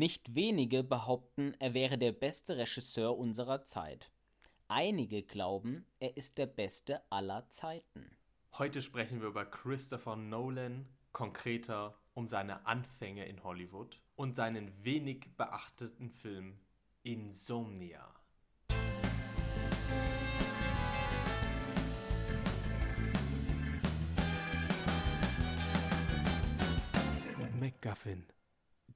Nicht wenige behaupten, er wäre der beste Regisseur unserer Zeit. Einige glauben, er ist der beste aller Zeiten. Heute sprechen wir über Christopher Nolan, konkreter um seine Anfänge in Hollywood und seinen wenig beachteten Film Insomnia. MacGuffin,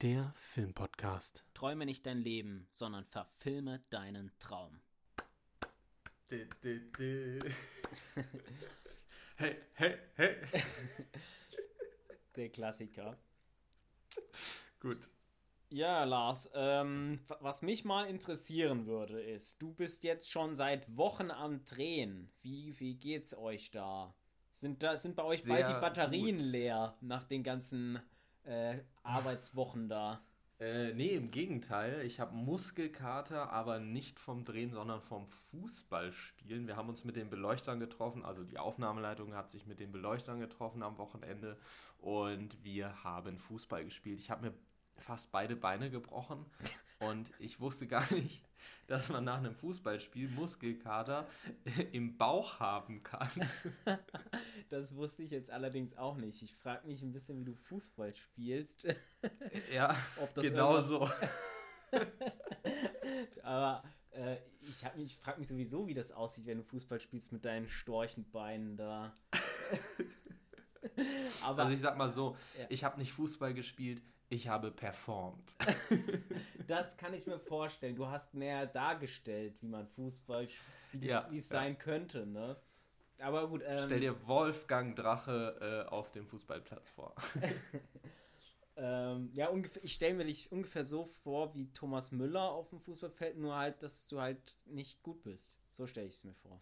der Filmpodcast. Träume nicht dein Leben, sondern verfilme deinen Traum. Hey, hey, hey. Der Klassiker. Gut. Ja, Lars, ähm, was mich mal interessieren würde, ist, du bist jetzt schon seit Wochen am Drehen. Wie, wie geht's euch da? Sind, da, sind bei euch Sehr bald die Batterien gut. leer nach den ganzen äh, Arbeitswochen da? Äh, nee, im Gegenteil. Ich habe Muskelkater, aber nicht vom Drehen, sondern vom Fußballspielen. Wir haben uns mit den Beleuchtern getroffen, also die Aufnahmeleitung hat sich mit den Beleuchtern getroffen am Wochenende und wir haben Fußball gespielt. Ich habe mir fast beide Beine gebrochen und ich wusste gar nicht, dass man nach einem Fußballspiel Muskelkater im Bauch haben kann. Das wusste ich jetzt allerdings auch nicht. Ich frage mich ein bisschen, wie du Fußball spielst. Ja, Ob das genau so. Aber äh, ich, mich- ich frage mich sowieso, wie das aussieht, wenn du Fußball spielst mit deinen Storchenbeinen da. Also ich sag mal so, Ja. ich habe nicht Fußball gespielt, ich habe performt. das kann ich mir vorstellen. Du hast mehr dargestellt, wie man Fußball, wie Ja, es ja. sein könnte, ne? Aber gut, ähm, Stell dir Wolfgang Drache äh, auf dem Fußballplatz vor. ähm, ja, ungefähr, ich stelle mir dich ungefähr so vor wie Thomas Müller auf dem Fußballfeld, nur halt, dass du halt nicht gut bist. So stelle ich es mir vor.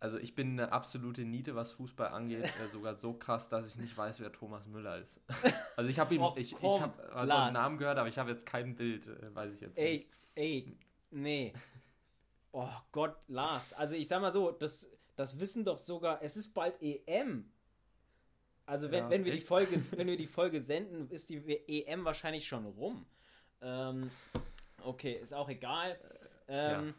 Also ich bin eine absolute Niete, was Fußball angeht, äh, sogar so krass, dass ich nicht weiß, wer Thomas Müller ist. Also ich habe ihm, Och, ich, ich habe also einen. Namen gehört, aber ich habe jetzt kein Bild, äh, weiß ich jetzt Ey, nicht. ey, nee. Oh Gott, Lars. Also ich sag mal so, das, das wissen doch sogar, es ist bald EM. Also wenn, Ja, wenn, wir die? Folge, wenn wir die Folge senden, ist die EM wahrscheinlich schon rum. Ähm, okay, ist auch egal. Ähm,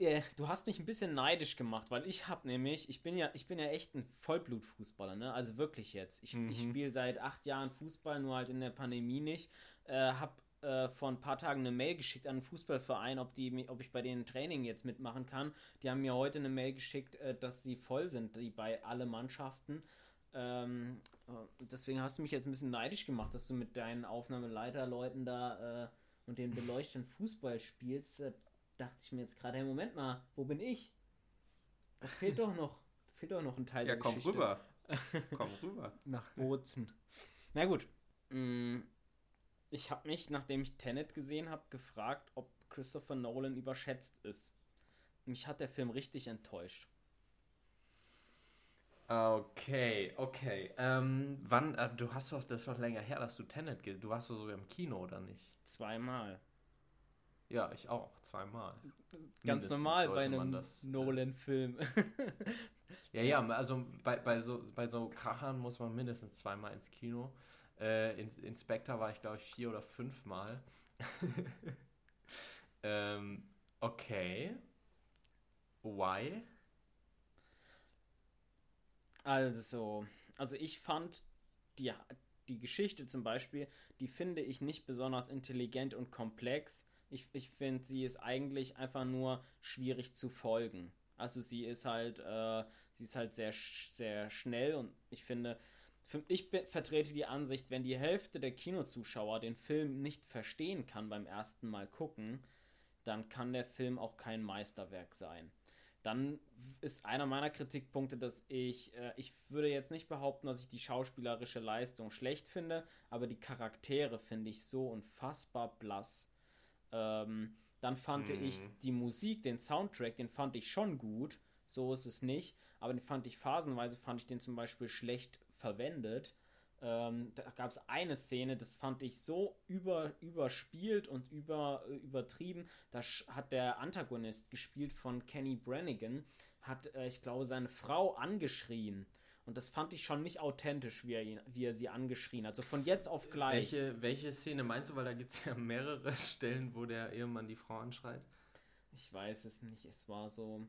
äh, Du hast mich ein bisschen neidisch gemacht, weil ich habe nämlich, ich bin ja, ich bin ja echt ein Vollblutfußballer, ne? Also wirklich jetzt. Ich, ich spiele seit acht Jahren Fußball, nur halt in der Pandemie nicht. Äh, hab äh, vor ein paar Tagen eine Mail geschickt an einen Fußballverein, ob, die, ob ich bei denen Training jetzt mitmachen kann. Die haben mir heute eine Mail geschickt, äh, dass sie voll sind, die bei alle Mannschaften. Ähm, äh, deswegen hast du mich jetzt ein bisschen neidisch gemacht, dass du mit deinen Aufnahmeleiterleuten da äh, und den beleuchteten Fußball spielst. Dachte ich mir jetzt gerade, hey, Moment mal, wo bin ich? Da fehlt doch noch, fehlt doch noch ein Teil Ja, der komm Geschichte. rüber. komm rüber. Nach Bozen. Na gut. Mm, Ich habe mich, nachdem ich Tenet gesehen habe, gefragt, ob Christopher Nolan überschätzt ist. Mich hat der Film richtig enttäuscht. Okay, okay. Ähm, wann, äh, du hast doch, das ist doch länger her, dass du Tenet, ge- du warst doch sogar im Kino, oder nicht? Zweimal. Ja, ich auch, zweimal. Ganz Mindestens normal bei einem äh, Nolan-Film. Ja, ja, also bei, bei, so, bei so Krachern muss man mindestens zweimal ins Kino. Äh, in, Inspector war ich, glaube ich, vier oder fünfmal. ähm, okay. Why? Also, also ich fand die, die Geschichte zum Beispiel, die finde ich nicht besonders intelligent und komplex. Ich, ich finde, sie ist eigentlich einfach nur schwierig zu folgen. Also sie ist halt, äh, sie ist halt sehr, sehr schnell und ich finde, ich vertrete die Ansicht, wenn die Hälfte der Kinozuschauer den Film nicht verstehen kann beim ersten Mal gucken, dann kann der Film auch kein Meisterwerk sein. Dann ist einer meiner Kritikpunkte, dass ich, äh, ich würde jetzt nicht behaupten, dass ich die schauspielerische Leistung schlecht finde, aber die Charaktere finde ich so unfassbar blass. Ähm, dann fand ich die Musik, den Soundtrack, den fand ich schon gut, so ist es nicht, aber den fand ich phasenweise, fand ich den zum Beispiel schlecht verwendet. Ähm, da gab es eine Szene, das fand ich so über, überspielt und über, übertrieben. Da hat der Antagonist, gespielt von Kenny Brannigan, hat, äh, ich glaube, seine Frau angeschrien. Und das fand ich schon nicht authentisch, wie er, ihn, wie er sie angeschrien hat. So von jetzt auf gleich. Welche, welche Szene meinst du? Weil da gibt es ja mehrere Stellen, wo der Ehemann die Frau anschreit. Ich weiß es nicht. Es war so.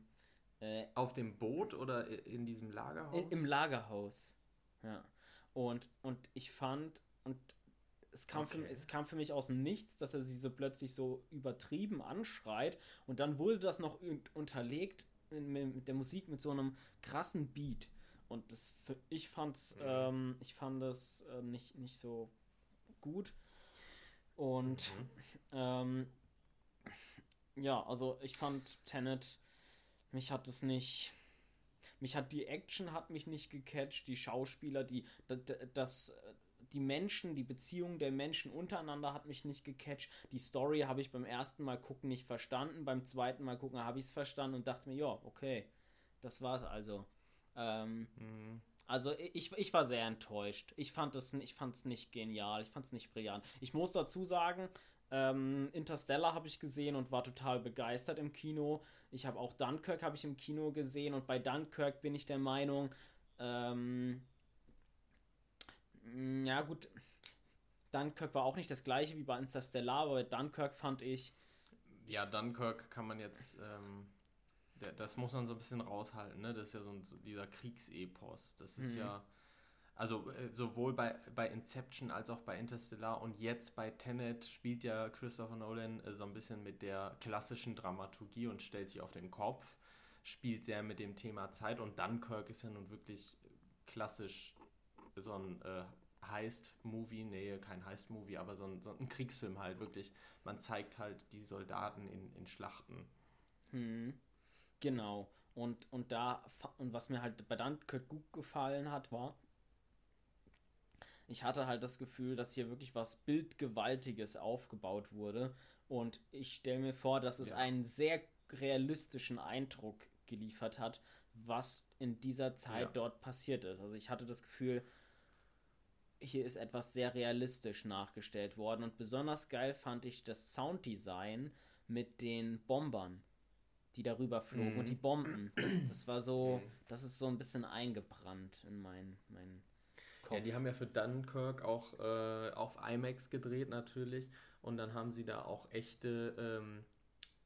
Äh, Auf dem Boot oder in diesem Lagerhaus? Im Lagerhaus. Ja. Und, und ich fand, und es kam, okay. für, es kam für mich aus dem Nichts, dass er sie so plötzlich so übertrieben anschreit. Und dann wurde das noch unterlegt mit der Musik mit so einem krassen Beat. Und das, ich fand's, mhm. ähm, ich fand das äh, nicht, nicht so gut. Und mhm. ähm, ja, also ich fand Tenet, mich hat es nicht, mich hat die Action hat mich nicht gecatcht, die Schauspieler, die, das, die Menschen, die Beziehung der Menschen untereinander hat mich nicht gecatcht. Die Story habe ich beim ersten Mal gucken nicht verstanden, beim zweiten Mal gucken habe ich es verstanden und dachte mir, ja, okay, das war's also. Ähm, mhm. Also ich, ich war sehr enttäuscht. Ich fand es ich fand's nicht genial, ich fand es nicht brillant. Ich muss dazu sagen, ähm, Interstellar habe ich gesehen und war total begeistert im Kino. Ich habe auch Dunkirk habe ich im Kino gesehen und bei Dunkirk bin ich der Meinung, ähm, ja gut, Dunkirk war auch nicht das gleiche wie bei Interstellar, aber bei Dunkirk fand ich. Ja, Dunkirk kann man jetzt, ähm, der, das muss man so ein bisschen raushalten, ne? Das ist ja so ein, dieser Kriegsepos. Das ist mhm. ja also äh, sowohl bei, bei Inception als auch bei Interstellar und jetzt bei Tenet spielt ja Christopher Nolan äh, so ein bisschen mit der klassischen Dramaturgie und stellt sich auf den Kopf, spielt sehr mit dem Thema Zeit und Dunkirk ist ja nun wirklich klassisch so ein äh, Heist-Movie, nee, kein Heist-Movie, aber so ein, so ein Kriegsfilm halt wirklich. Man zeigt halt die Soldaten in, in Schlachten. Hm. Genau. Und, und da, und was mir halt bei Dunkirk gut gefallen hat, war, ich hatte halt das Gefühl, dass hier wirklich was Bildgewaltiges aufgebaut wurde. Und ich stelle mir vor, dass es ja. einen sehr realistischen Eindruck geliefert hat, was in dieser Zeit ja. dort passiert ist. Also ich hatte das Gefühl, hier ist etwas sehr realistisch nachgestellt worden. Und besonders geil fand ich das Sounddesign mit den Bombern, die darüber flogen mhm. und die Bomben. Das, das war so, mhm. das ist so ein bisschen eingebrannt in mein, mein Kopf. Ja, die haben ja für Dunkirk auch äh, auf IMAX gedreht natürlich und dann haben sie da auch echte ähm,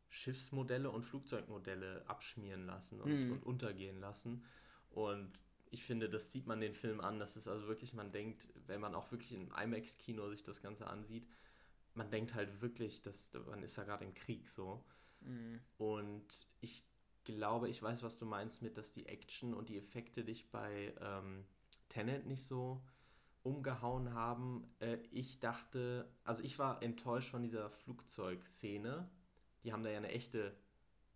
Schiffsmodelle und Flugzeugmodelle abschmieren lassen und, mhm. und untergehen lassen. Und ich finde, das sieht man den Film an. Das ist also wirklich, man denkt, wenn man auch wirklich im IMAX-Kino sich das Ganze ansieht, man denkt halt wirklich, dass man ist ja gerade im Krieg so. Mhm. Und ich glaube, ich weiß, was du meinst mit, dass die Action und die Effekte dich bei ähm, Tenet nicht so umgehauen haben. Äh, ich dachte, also ich war enttäuscht von dieser Flugzeugszene. Die haben da ja eine echte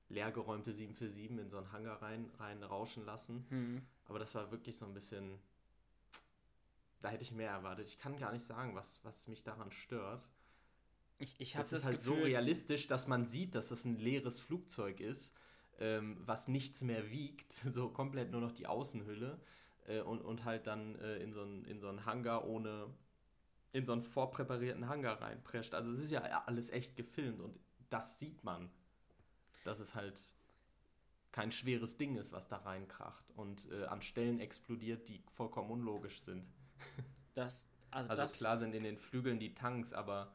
leergeräumte 747 in so einen Hangar rein, rein rauschen lassen. Mhm. Aber das war wirklich so ein bisschen. Da hätte ich mehr erwartet. Ich kann gar nicht sagen, was, was mich daran stört. Ich, ich habe das, das halt Gefühl, so realistisch, dass man sieht, dass es ein leeres Flugzeug ist, ähm, was nichts mehr wiegt, so komplett nur noch die Außenhülle äh, und, und halt dann äh, in, so einen, in so einen Hangar ohne, in so einen vorpräparierten Hangar reinprescht. Also es ist ja alles echt gefilmt und das sieht man, dass es halt kein schweres Ding ist, was da reinkracht und äh, an Stellen explodiert, die vollkommen unlogisch sind. Das, also, also das, klar sind in den Flügeln die Tanks, aber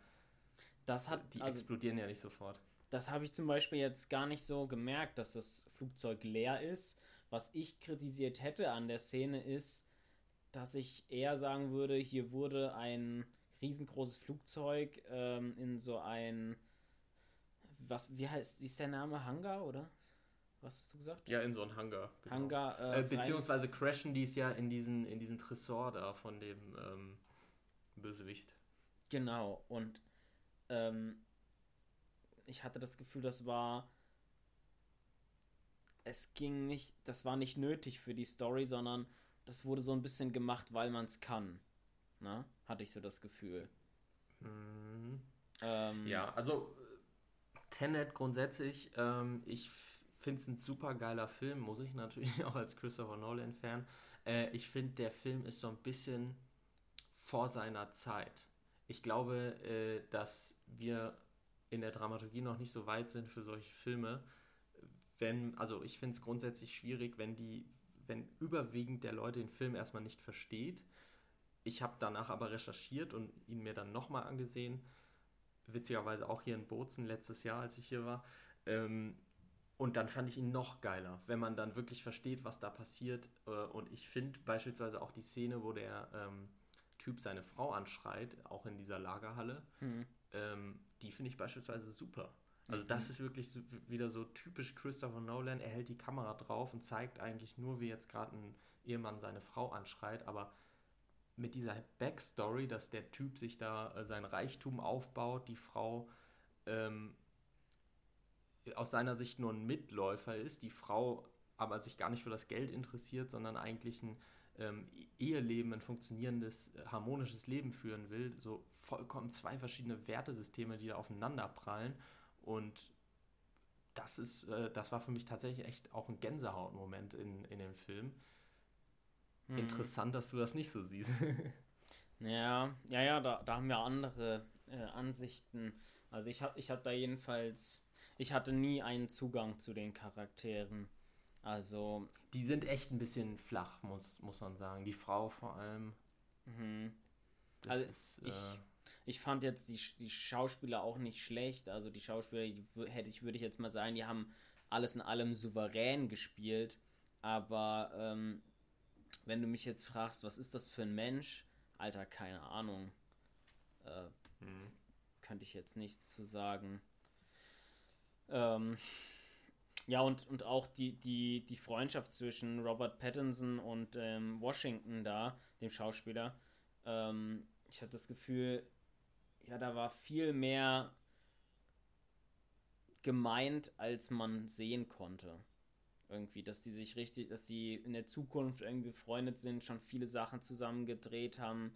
das hat, die also, explodieren ja nicht sofort. Das habe ich zum Beispiel jetzt gar nicht so gemerkt, dass das Flugzeug leer ist. Was ich kritisiert hätte an der Szene ist, dass ich eher sagen würde, hier wurde ein riesengroßes Flugzeug ähm, in so ein was wie heißt wie ist der Name Hangar oder was hast du gesagt? Ja, in so ein Hangar. Genau. Hangar äh, äh, beziehungsweise crashen die es ja in diesen in diesen Tresor da von dem ähm, Bösewicht. Genau und ähm, ich hatte das Gefühl, das war es ging nicht, das war nicht nötig für die Story, sondern das wurde so ein bisschen gemacht, weil man es kann. Na? Ne? Hatte ich so das Gefühl. Mhm. Ähm, ja, also Tenet grundsätzlich, ähm, ich finde es ein super geiler Film, muss ich natürlich auch als Christopher Nolan-Fan. Äh, ich finde, der Film ist so ein bisschen vor seiner Zeit. Ich glaube, äh, dass wir in der Dramaturgie noch nicht so weit sind für solche Filme wenn, also ich finde es grundsätzlich schwierig, wenn die wenn überwiegend der Leute den Film erstmal nicht versteht. Ich habe danach aber recherchiert und ihn mir dann nochmal angesehen. Witzigerweise auch hier in Bozen letztes Jahr, als ich hier war. Ähm, und dann fand ich ihn noch geiler, wenn man dann wirklich versteht, was da passiert. Äh, und ich finde beispielsweise auch die Szene, wo der ähm, Typ seine Frau anschreit, auch in dieser Lagerhalle, mhm. Ähm, die finde ich beispielsweise super. Also mhm. das ist wirklich so, wieder so typisch Christopher Nolan. Er hält die Kamera drauf und zeigt eigentlich nur, wie jetzt gerade ein Ehemann seine Frau anschreit, aber mit dieser Backstory, dass der Typ sich da äh, sein Reichtum aufbaut, die Frau ähm, aus seiner Sicht nur ein Mitläufer ist, die Frau aber sich gar nicht für das Geld interessiert, sondern eigentlich ein ähm, Eheleben, ein funktionierendes, harmonisches Leben führen will. So vollkommen zwei verschiedene Wertesysteme, die da aufeinander prallen. Und das ist, äh, das war für mich tatsächlich echt auch ein Gänsehautmoment in, in dem Film. Hm. Interessant, dass du das nicht so siehst. ja, ja, ja, da, da haben wir andere äh, Ansichten. Also ich habe ich hab da jedenfalls ich hatte nie einen Zugang zu den Charakteren. Also. Die sind echt ein bisschen flach, muss, muss man sagen. Die Frau vor allem. Mhm. Also ist, ich, äh, ich fand jetzt die, die Schauspieler auch nicht schlecht. Also die Schauspieler, die hätte ich, würde ich jetzt mal sagen, die haben alles in allem souverän gespielt. Aber ähm, wenn du mich jetzt fragst, was ist das für ein Mensch? Alter, keine Ahnung. Äh, mhm. Könnte ich jetzt nichts zu sagen. Ähm, ja, und, und auch die, die, die Freundschaft zwischen Robert Pattinson und ähm, Washington da, dem Schauspieler. Ähm, ich hatte das Gefühl, ja, da war viel mehr gemeint, als man sehen konnte. Irgendwie, dass die sich richtig, dass die in der Zukunft irgendwie befreundet sind, schon viele Sachen zusammen gedreht haben,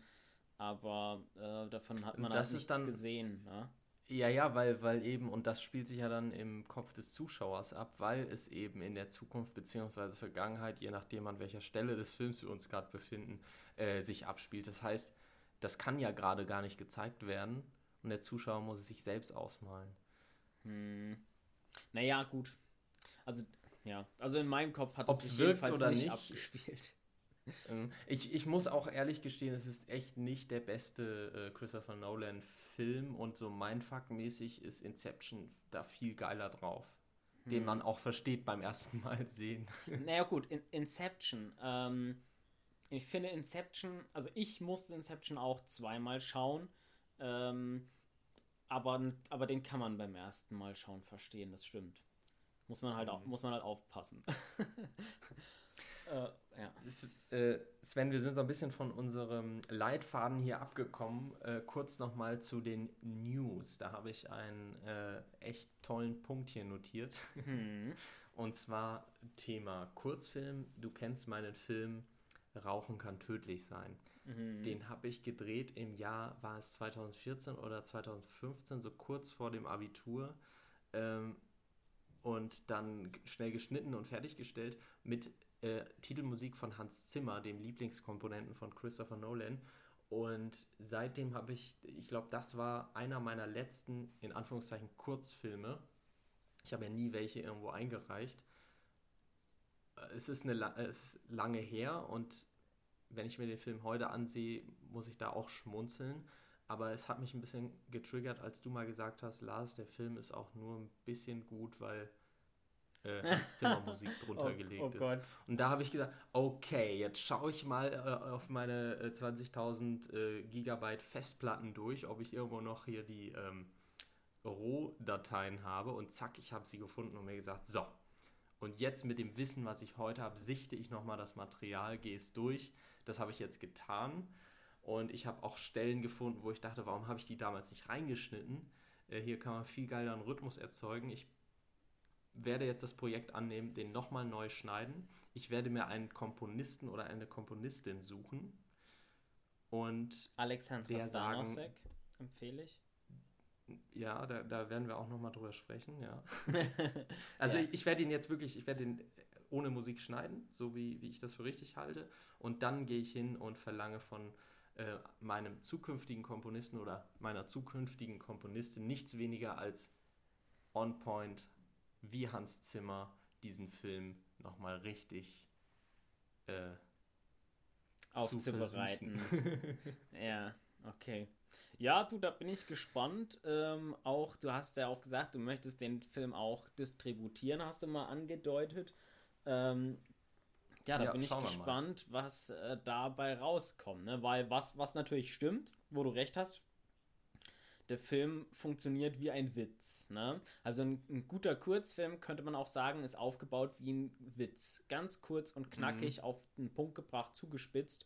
aber äh, davon hat man halt nichts dann, gesehen. Ne? Ja, ja, weil, weil eben, und das spielt sich ja dann im Kopf des Zuschauers ab, weil es eben in der Zukunft bzw. Vergangenheit, je nachdem an welcher Stelle des Films wir uns gerade befinden, äh, sich abspielt. Das heißt, das kann ja gerade gar nicht gezeigt werden und der Zuschauer muss es sich selbst ausmalen. Hm. Naja, gut. Also, ja, also in meinem Kopf hat Ob's es sich jedenfalls oder nicht, nicht abgespielt. Ähm, ich, ich muss auch ehrlich gestehen, es ist echt nicht der beste äh, Christopher Nolan-Film und so mindfuck-mäßig ist Inception da viel geiler drauf. Hm. Den man auch versteht beim ersten Mal sehen. Naja, gut, in, Inception. Ähm, ich finde Inception, also ich musste Inception auch zweimal schauen. Ähm, aber, aber den kann man beim ersten Mal schauen verstehen, das stimmt. Muss man halt, mhm. muss man halt aufpassen. Äh, ja. Das, äh, Sven, wir sind so ein bisschen von unserem Leitfaden hier abgekommen. Äh, kurz nochmal zu den News. Da habe ich einen äh, echt tollen Punkt hier notiert. Mhm. Und zwar Thema Kurzfilm. Du kennst meinen Film Rauchen kann tödlich sein. Mhm. Den habe ich gedreht im Jahr, war es 2014 oder 2015, so kurz vor dem Abitur. Ähm, und dann schnell geschnitten und fertiggestellt mit äh, Titelmusik von Hans Zimmer, dem Lieblingskomponenten von Christopher Nolan. Und seitdem habe ich, ich glaube, das war einer meiner letzten, in Anführungszeichen, Kurzfilme. Ich habe ja nie welche irgendwo eingereicht. Äh, es ist, eine, es ist lange her und wenn ich mir den Film heute ansehe, muss ich da auch schmunzeln. Aber es hat mich ein bisschen getriggert, als du mal gesagt hast, Lars, der Film ist auch nur ein bisschen gut, weil äh, Zimmermusik drunter oh, gelegt oh ist. Gott. Und da habe ich gesagt, okay, jetzt schaue ich mal äh, auf meine äh, 20.000 äh, Gigabyte Festplatten durch, ob ich irgendwo noch hier die ähm, Rohdateien habe. Und zack, ich habe sie gefunden und mir gesagt, so. Und jetzt mit dem Wissen, was ich heute habe, sichte ich nochmal das Material, gehe es durch. Das habe ich jetzt getan. Und ich habe auch Stellen gefunden, wo ich dachte, warum habe ich die damals nicht reingeschnitten? Äh, hier kann man viel geiler einen Rhythmus erzeugen. Ich werde jetzt das Projekt annehmen, den nochmal neu schneiden. Ich werde mir einen Komponisten oder eine Komponistin suchen. Und Alexandra Stanosek empfehle ich. Ja, da, da werden wir auch nochmal drüber sprechen, ja. also ja. ich, ich werde ihn jetzt wirklich, ich werde ihn ohne Musik schneiden, so wie, wie ich das für richtig halte. Und dann gehe ich hin und verlange von äh, meinem zukünftigen Komponisten oder meiner zukünftigen Komponistin nichts weniger als on point wie Hans Zimmer diesen Film nochmal richtig äh, aufzubereiten. ja, okay. Ja, du, da bin ich gespannt. Ähm, auch, du hast ja auch gesagt, du möchtest den Film auch distributieren, hast du mal angedeutet. Ähm, ja, da ja, bin ich gespannt, was äh, dabei rauskommt. Ne? Weil was, was natürlich stimmt, wo du recht hast, der Film funktioniert wie ein Witz. Ne? Also ein, ein, guter Kurzfilm könnte man auch sagen, ist aufgebaut wie ein Witz. Ganz kurz und knackig mhm. auf den Punkt gebracht, zugespitzt.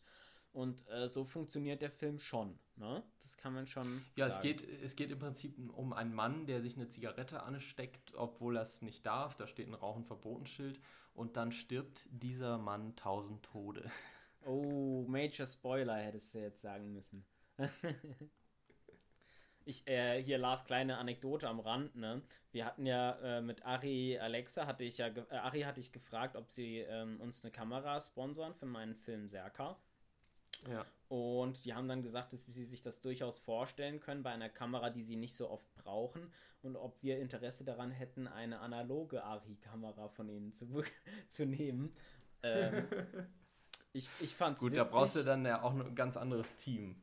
Und äh, so funktioniert der Film schon. Ne? Das kann man schon. Ja, sagen. Es, geht, es geht im Prinzip um einen Mann, der sich eine Zigarette ansteckt, obwohl er es nicht darf. Da steht ein Rauchen verboten Schild. Und dann stirbt dieser Mann tausend Tode. Oh, Major Spoiler hättest du jetzt sagen müssen. ich, äh, hier Lars kleine Anekdote am Rand, ne? Wir hatten ja äh, mit Ari Alexa, hatte ich ja, äh, Ari hatte ich gefragt, ob sie ähm, uns eine Kamera sponsern für meinen Film Serka. Ja. Und die haben dann gesagt, dass sie sich das durchaus vorstellen können bei einer Kamera, die sie nicht so oft brauchen und ob wir Interesse daran hätten, eine analoge ARRI-Kamera von ihnen zu, zu nehmen. Ähm, ich, ich fand's Gut, witzig. da brauchst du dann ja auch ein ganz anderes Team.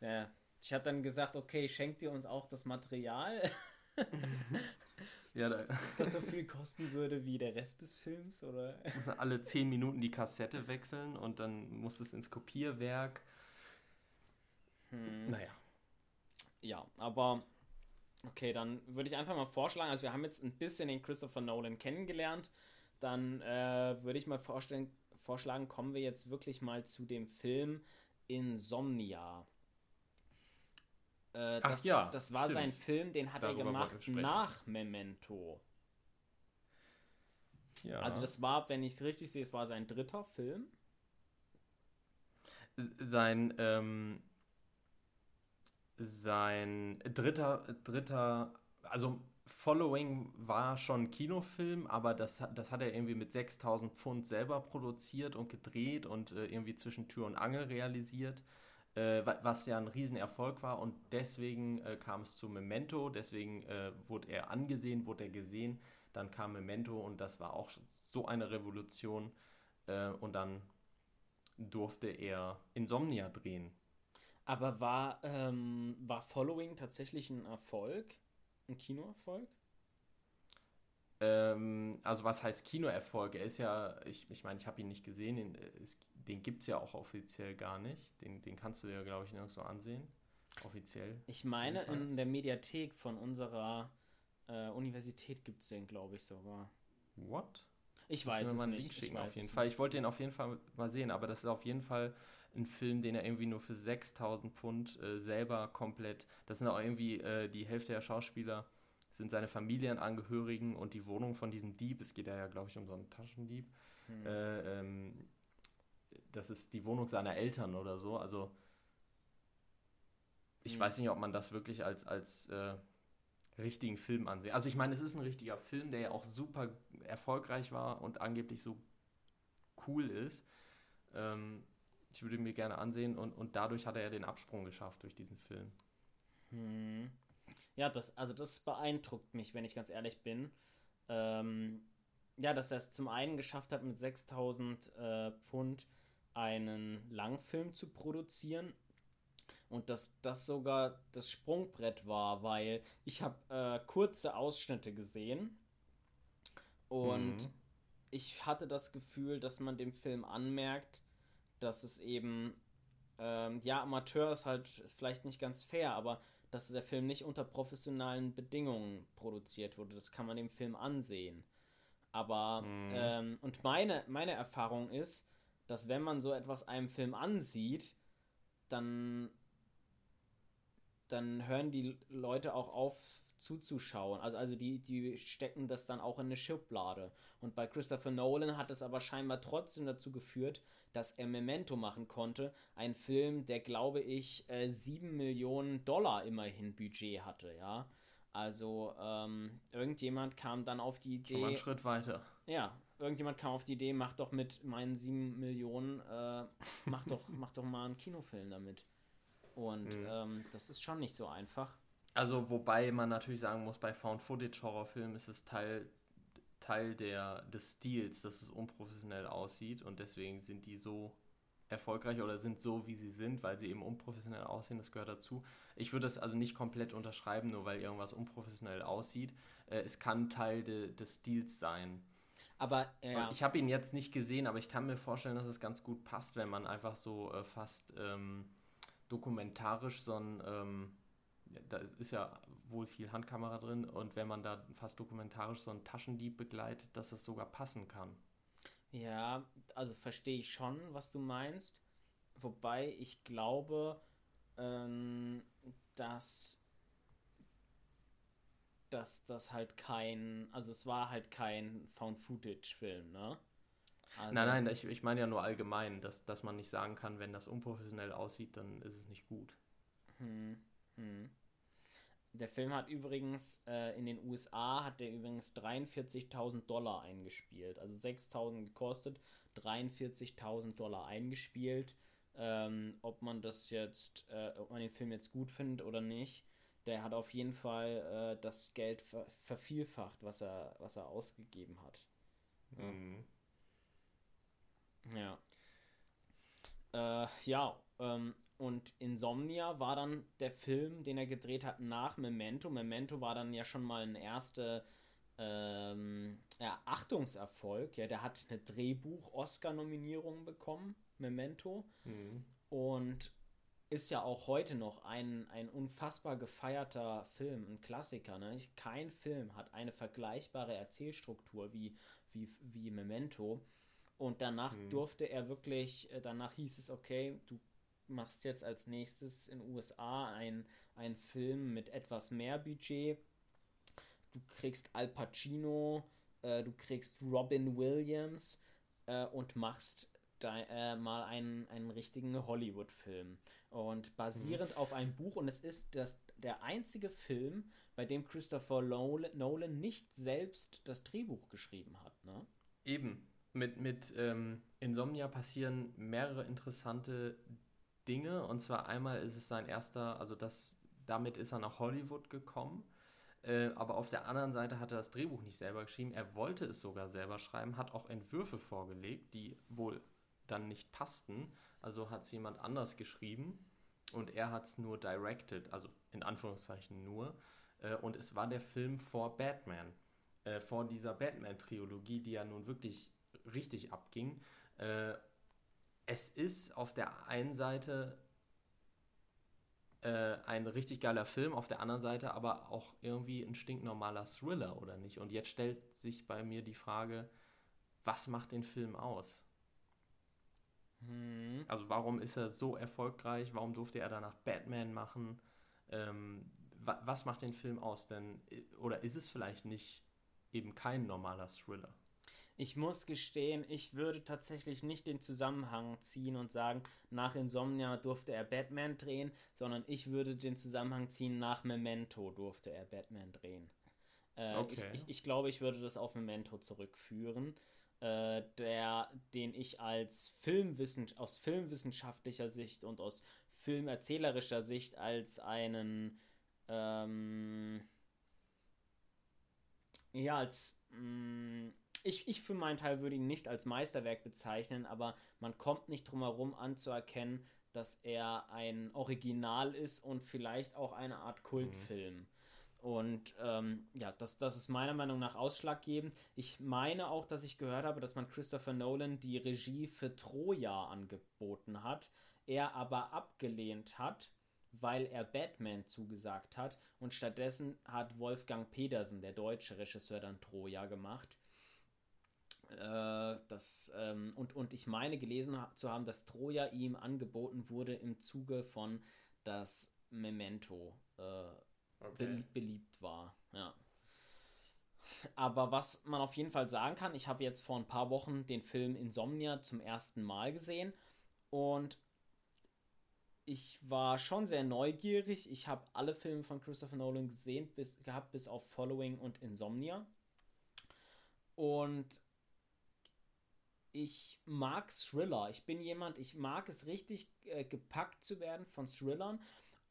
Ja, ich habe dann gesagt, okay, schenkt ihr uns auch das Material? ja, da. das so viel kosten würde wie der Rest des Films, oder? Muss alle zehn Minuten die Kassette wechseln und dann muss es ins Kopierwerk. Hm. Naja. Ja, aber okay, dann würde ich einfach mal vorschlagen, also wir haben jetzt ein bisschen den Christopher Nolan kennengelernt, dann äh, würde ich mal vorstellen, vorschlagen, kommen wir jetzt wirklich mal zu dem Film Insomnia. Äh, das, Ach ja, das war stimmt. sein Film, den hat Darüber er gemacht nach Memento. Ja. Also das war, wenn ich es richtig sehe, es war sein dritter Film. Sein, ähm, sein dritter, dritter, also Following war schon Kinofilm, aber das, das hat er irgendwie mit 6000 Pfund selber produziert und gedreht und äh, irgendwie zwischen Tür und Angel realisiert äh, was ja ein Riesenerfolg war und deswegen äh, kam es zu Memento, deswegen äh, wurde er angesehen, wurde er gesehen, dann kam Memento und das war auch so eine Revolution äh, und dann durfte er Insomnia drehen. Aber war, ähm, war Following tatsächlich ein Erfolg? Ein Kinoerfolg? Ähm, also was heißt Kinoerfolg? Er ist ja, ich, ich meine, ich habe ihn nicht gesehen, den, den gibt es ja auch offiziell gar nicht. Den, den kannst du ja, glaube ich, nirgends so ansehen. Offiziell. Ich meine, jedenfalls. in der Mediathek von unserer äh, Universität gibt es den, glaube ich, sogar. What? Ich weiß es mal einen nicht. Link schicken auf jeden Fall. Ich wollte den auf jeden Fall mal sehen, aber das ist auf jeden Fall ein Film, den er irgendwie nur für 6000 Pfund äh, selber komplett, das sind auch irgendwie äh, die Hälfte der Schauspieler sind seine Familienangehörigen und die Wohnung von diesem Dieb, es geht ja, glaube ich, um so einen Taschendieb, hm. äh, ähm, das ist die Wohnung seiner Eltern oder so. Also ich hm. weiß nicht, ob man das wirklich als, als äh, richtigen Film ansieht. Also ich meine, es ist ein richtiger Film, der ja auch super erfolgreich war und angeblich so cool ist. Ähm, ich würde ihn mir gerne ansehen und, und dadurch hat er ja den Absprung geschafft durch diesen Film. Hm. Ja, das, also das beeindruckt mich, wenn ich ganz ehrlich bin. Ähm, ja, dass er es zum einen geschafft hat, mit 6000 äh, Pfund einen Langfilm zu produzieren und dass das sogar das Sprungbrett war, weil ich habe äh, kurze Ausschnitte gesehen und mhm. ich hatte das Gefühl, dass man dem Film anmerkt, dass es eben ähm, ja Amateur ist halt ist vielleicht nicht ganz fair, aber dass der Film nicht unter professionalen Bedingungen produziert wurde. Das kann man dem Film ansehen. Aber, mhm. ähm, und meine, meine Erfahrung ist, dass wenn man so etwas einem Film ansieht, dann, dann hören die Leute auch auf zuzuschauen. Also, also die, die stecken das dann auch in eine Schublade. Und bei Christopher Nolan hat es aber scheinbar trotzdem dazu geführt, dass er Memento machen konnte. Ein Film, der, glaube ich, äh, 7 Millionen Dollar immerhin Budget hatte, ja. Also, ähm, irgendjemand kam dann auf die Idee. Schon mal einen Schritt weiter. Ja, irgendjemand kam auf die Idee, mach doch mit meinen 7 Millionen, äh, mach, doch, mach doch mal einen Kinofilm damit. Und mhm. ähm, das ist schon nicht so einfach. Also, wobei man natürlich sagen muss, bei Found Footage Horrorfilmen ist es Teil Teil der, des Stils, dass es unprofessionell aussieht und deswegen sind die so erfolgreich oder sind so, wie sie sind, weil sie eben unprofessionell aussehen, das gehört dazu. Ich würde das also nicht komplett unterschreiben, nur weil irgendwas unprofessionell aussieht. Äh, es kann Teil de, des Stils sein. Aber ja. Ich habe ihn jetzt nicht gesehen, aber ich kann mir vorstellen, dass es ganz gut passt, wenn man einfach so äh, fast ähm, dokumentarisch so ein, ähm, da ist ja wohl viel Handkamera drin und wenn man da fast dokumentarisch so einen Taschendieb begleitet, dass es sogar passen kann. Ja, also verstehe ich schon, was du meinst. Wobei ich glaube, ähm, dass dass das halt kein, also es war halt kein Found-Footage-Film, ne? Also, nein, nein, ich, ich meine ja nur allgemein, dass, dass man nicht sagen kann, wenn das unprofessionell aussieht, dann ist es nicht gut. Hm, hm. Der Film hat übrigens äh, in den USA hat der übrigens 43.000 Dollar eingespielt, also 6.000 gekostet, 43.000 Dollar eingespielt. Ähm, ob man das jetzt, äh, ob man den Film jetzt gut findet oder nicht, der hat auf jeden Fall äh, das Geld ver vervielfacht, was er, was er ausgegeben hat. Mhm. Ja. Äh, ja, ähm, und Insomnia war dann der Film, den er gedreht hat nach Memento. Memento war dann ja schon mal ein erster ähm, ja, Achtungserfolg. Ja, der hat eine Drehbuch-Oscar-Nominierung bekommen, Memento. Mhm. Und ist ja auch heute noch ein, ein unfassbar gefeierter Film, ein Klassiker. Ne? Kein Film hat eine vergleichbare Erzählstruktur wie, wie, wie Memento. Und danach mhm. durfte er wirklich, äh, danach hieß es, okay, du machst jetzt als nächstes in den USA ein, ein Film mit etwas mehr Budget. Du kriegst Al Pacino, äh, du kriegst Robin Williams äh, und machst äh, mal einen, einen richtigen Hollywood-Film. Und basierend mhm. auf einem Buch, und es ist das, der einzige Film, bei dem Christopher Nolan nicht selbst das Drehbuch geschrieben hat. Ne? Eben. Mit, mit ähm, Insomnia passieren mehrere interessante Dinge. Und zwar einmal ist es sein erster, also das, damit ist er nach Hollywood gekommen. Äh, aber auf der anderen Seite hat er das Drehbuch nicht selber geschrieben. Er wollte es sogar selber schreiben, hat auch Entwürfe vorgelegt, die wohl dann nicht passten. Also hat es jemand anders geschrieben und er hat es nur directed, also in Anführungszeichen nur. Äh, und es war der Film vor Batman, äh, vor dieser Batman-Trilogie, die ja nun wirklich richtig abging. Äh, es ist auf der einen Seite ein richtig geiler Film, auf der anderen Seite aber auch irgendwie ein stinknormaler Thriller, oder nicht? Und jetzt stellt sich bei mir die Frage, was macht den Film aus? Hm. Also warum ist er so erfolgreich? Warum durfte er danach Batman machen? Ähm, wa was macht den Film aus? Denn, oder ist es vielleicht nicht eben kein normaler Thriller? Ich muss gestehen, ich würde tatsächlich nicht den Zusammenhang ziehen und sagen, nach Insomnia durfte er Batman drehen, sondern ich würde den Zusammenhang ziehen, nach Memento durfte er Batman drehen. Äh, okay. ich, ich, ich, glaube, ich würde das auf Memento zurückführen, äh, der, den ich als Filmwissen, aus filmwissenschaftlicher Sicht und aus filmerzählerischer Sicht als einen ähm, ja, als mh, mm, ich, ich für meinen Teil würde ihn nicht als Meisterwerk bezeichnen, aber man kommt nicht drum herum anzuerkennen, dass er ein Original ist und vielleicht auch eine Art Kultfilm. Mhm. Und ähm, ja, das, das ist meiner Meinung nach ausschlaggebend. Ich meine auch, dass ich gehört habe, dass man Christopher Nolan die Regie für Troja angeboten hat, er aber abgelehnt hat, weil er Batman zugesagt hat und stattdessen hat Wolfgang Pedersen, der deutsche Regisseur, dann Troja gemacht. Äh, das, ähm, und, und ich meine gelesen zu haben, dass Troja ihm angeboten wurde im Zuge von das Memento äh, okay. be beliebt war. Ja. Aber was man auf jeden Fall sagen kann, ich habe jetzt vor ein paar Wochen den Film Insomnia zum ersten Mal gesehen und ich war schon sehr neugierig. Ich habe alle Filme von Christopher Nolan gesehen, bis, gehabt, bis auf Following und Insomnia. Und ich mag Thriller. Ich bin jemand, ich mag es richtig äh, gepackt zu werden von Thrillern.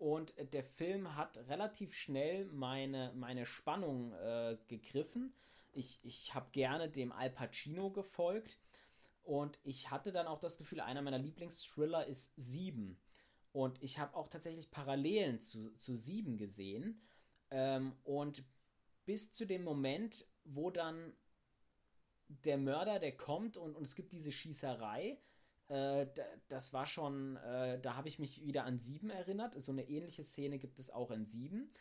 Und der Film hat relativ schnell meine, meine Spannung äh, gegriffen. ich, ich habe gerne dem Al Pacino gefolgt und ich hatte dann auch das Gefühl, einer meiner Lieblingsthriller ist Sieben. Und ich habe auch tatsächlich Parallelen zu, zu Sieben gesehen. Ähm, und bis zu dem Moment, wo dann der Mörder, der kommt und, und es gibt diese Schießerei, äh, das war schon, äh, da habe ich mich wieder an Sieben erinnert. So eine ähnliche Szene gibt es auch in Sieben.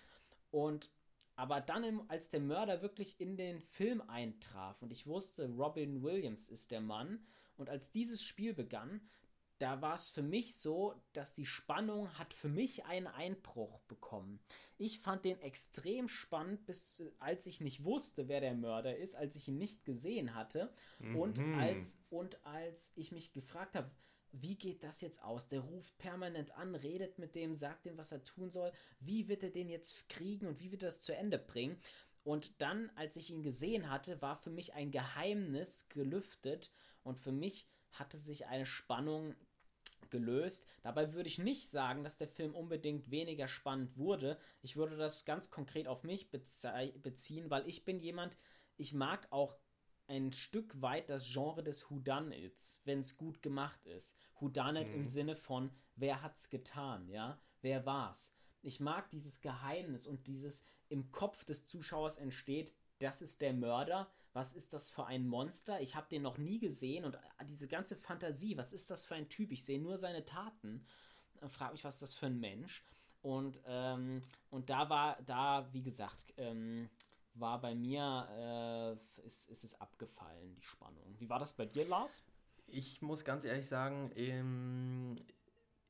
Und aber dann, im, als der Mörder wirklich in den Film eintraf und ich wusste, Robin Williams ist der Mann, und als dieses Spiel begann, da war es für mich so, dass die Spannung hat für mich einen Einbruch bekommen. Ich fand den extrem spannend, bis als ich nicht wusste, wer der Mörder ist, als ich ihn nicht gesehen hatte mhm. und als und als ich mich gefragt habe, wie geht das jetzt aus? Der ruft permanent an, redet mit dem, sagt ihm, was er tun soll. Wie wird er den jetzt kriegen und wie wird er das zu Ende bringen? Und dann, als ich ihn gesehen hatte, war für mich ein Geheimnis gelüftet und für mich hatte sich eine Spannung gelöst. Dabei würde ich nicht sagen, dass der Film unbedingt weniger spannend wurde. Ich würde das ganz konkret auf mich beziehen, weil ich bin jemand, ich mag auch ein Stück weit das Genre des Whodunits, wenn es gut gemacht ist. Whodunit mhm. im Sinne von, wer hat's getan, ja? Wer war's? Ich mag dieses Geheimnis und dieses im Kopf des Zuschauers entsteht, das ist der Mörder, was ist das für ein Monster? Ich habe den noch nie gesehen und äh, diese ganze Fantasie, was ist das für ein Typ? Ich sehe nur seine Taten. Frage mich, was ist das für ein Mensch? Und, ähm, und da war, da, wie gesagt, ähm, war bei mir, äh, ist, ist es abgefallen, die Spannung. Wie war das bei dir, Lars? Ich muss ganz ehrlich sagen, ähm,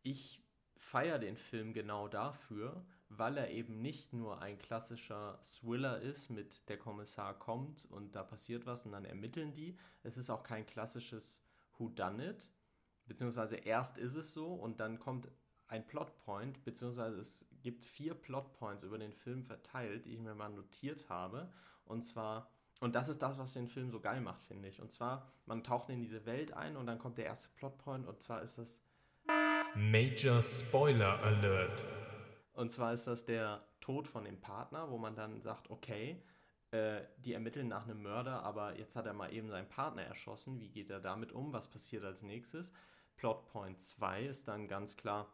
ich feiere den Film genau dafür, weil er eben nicht nur ein klassischer Thriller ist, mit der Kommissar kommt und da passiert was und dann ermitteln die. Es ist auch kein klassisches Whodunit, beziehungsweise erst ist es so und dann kommt ein Plotpoint, beziehungsweise es gibt vier Plotpoints über den Film verteilt, die ich mir mal notiert habe. Und zwar, und das ist das, was den Film so geil macht, finde ich. Und zwar, man taucht in diese Welt ein und dann kommt der erste Plotpoint und zwar ist das Major Spoiler Alert. Und zwar ist das der Tod von dem Partner, wo man dann sagt, okay, äh, die ermitteln nach einem Mörder, aber jetzt hat er mal eben seinen Partner erschossen. Wie geht er damit um? Was passiert als nächstes? Plotpoint 2 ist dann ganz klar,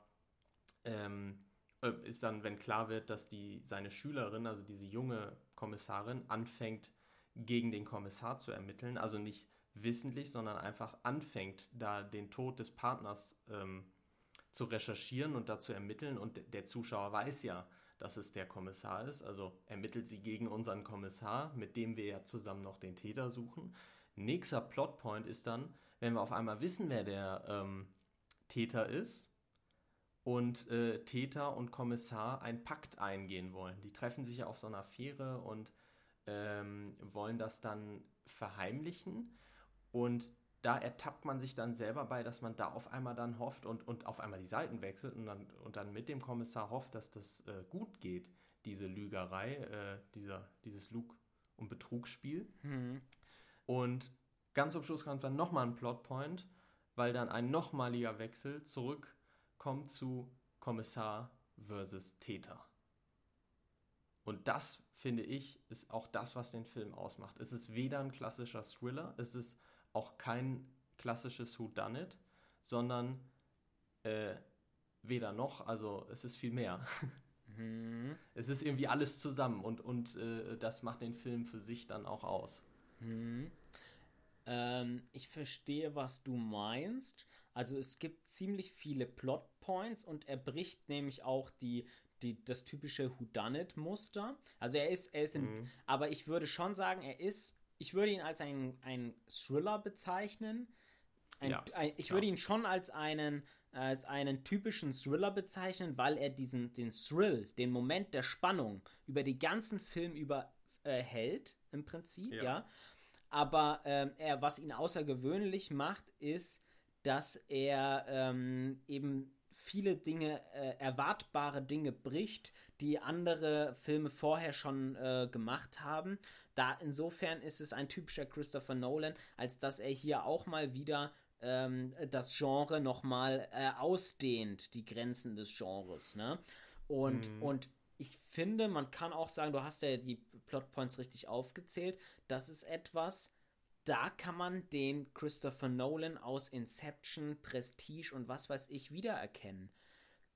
ähm, äh, ist dann, wenn klar wird, dass die, seine Schülerin, also diese junge Kommissarin, anfängt, gegen den Kommissar zu ermitteln. Also nicht wissentlich, sondern einfach anfängt, da den Tod des Partners ähm, zu recherchieren und da zu ermitteln. Und der Zuschauer weiß ja, dass es der Kommissar ist. Also ermittelt sie gegen unseren Kommissar, mit dem wir ja zusammen noch den Täter suchen. Nächster Plotpoint ist dann, wenn wir auf einmal wissen, wer der ähm, Täter ist und äh, Täter und Kommissar einen Pakt eingehen wollen. Die treffen sich ja auf so einer Fähre und ähm, wollen das dann verheimlichen. Und da ertappt man sich dann selber bei, dass man da auf einmal dann hofft und, und auf einmal die Seiten wechselt und dann, und dann mit dem Kommissar hofft, dass das äh, gut geht, diese Lügerei, äh, dieser, dieses Lug- und Betrugsspiel. Mhm. Und ganz zum Schluss kommt dann nochmal ein Plotpoint, weil dann ein nochmaliger Wechsel zurückkommt zu Kommissar versus Täter. Und das, finde ich, ist auch das, was den Film ausmacht. Es ist weder ein klassischer Thriller, es ist auch kein klassisches Who Done It, sondern äh, weder noch, also es ist viel mehr. Mhm. Es ist irgendwie alles zusammen und, und äh, das macht den Film für sich dann auch aus. Mhm. Ähm, ich verstehe, was du meinst. Also es gibt ziemlich viele Plotpoints und er bricht nämlich auch die, die, das typische Whodunit-Muster. Also er ist, er ist in, mhm. aber ich würde schon sagen, er ist ich würde ihn als einen, einen Thriller bezeichnen. Ein, ja, ein, ich würde ihn schon als einen, als einen typischen Thriller bezeichnen, weil er diesen, den Thrill, den Moment der Spannung über den ganzen Film über äh, hält, im Prinzip, ja. ja. Aber ähm, er, was ihn außergewöhnlich macht, ist, dass er ähm, eben viele Dinge, äh, erwartbare Dinge bricht, die andere Filme vorher schon äh, gemacht haben. Da insofern ist es ein typischer Christopher Nolan, als dass er hier auch mal wieder ähm, das Genre nochmal äh, ausdehnt, die Grenzen des Genres. Ne? Und, mhm. und ich finde, man kann auch sagen, du hast ja die Plotpoints richtig aufgezählt. Das ist etwas, da kann man den Christopher Nolan aus Inception, Prestige und was weiß ich wiedererkennen.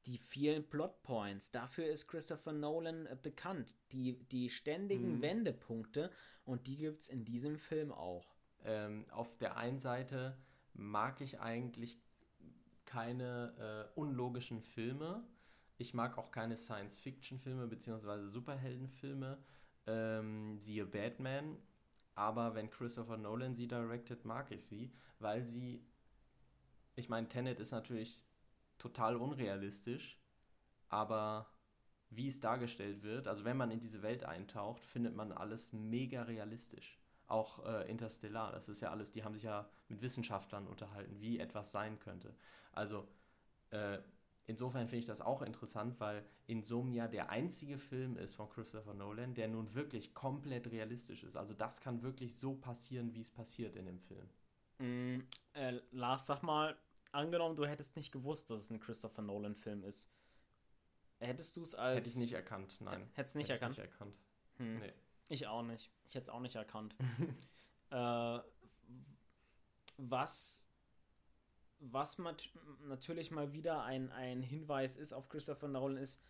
Die vielen Plotpoints, dafür ist Christopher Nolan äh, bekannt. Die, die ständigen mhm. Wendepunkte und die gibt es in diesem Film auch. Ähm, auf der einen Seite mag ich eigentlich keine äh, unlogischen Filme. Ich mag auch keine Science-Fiction-Filme bzw. Superheldenfilme. Ähm, siehe Batman. Aber wenn Christopher Nolan sie directed, mag ich sie, weil sie. Ich meine, Tenet ist natürlich total unrealistisch, aber wie es dargestellt wird, also wenn man in diese Welt eintaucht, findet man alles mega realistisch. Auch äh, Interstellar, das ist ja alles, die haben sich ja mit Wissenschaftlern unterhalten, wie etwas sein könnte. Also äh, insofern finde ich das auch interessant, weil Insomnia der einzige Film ist von Christopher Nolan, der nun wirklich komplett realistisch ist. Also das kann wirklich so passieren, wie es passiert in dem Film. Mm, äh, Lars, sag mal, angenommen, du hättest nicht gewusst, dass es ein Christopher Nolan-Film ist. Hättest du es als. Hätte ich nicht erkannt, nein. Hättest nicht hätte erkannt? Ich nicht erkannt. Hm. Nee. Ich auch nicht. Ich hätte es auch nicht erkannt. äh, was was natürlich mal wieder ein, ein Hinweis ist auf Christopher Nolan, ist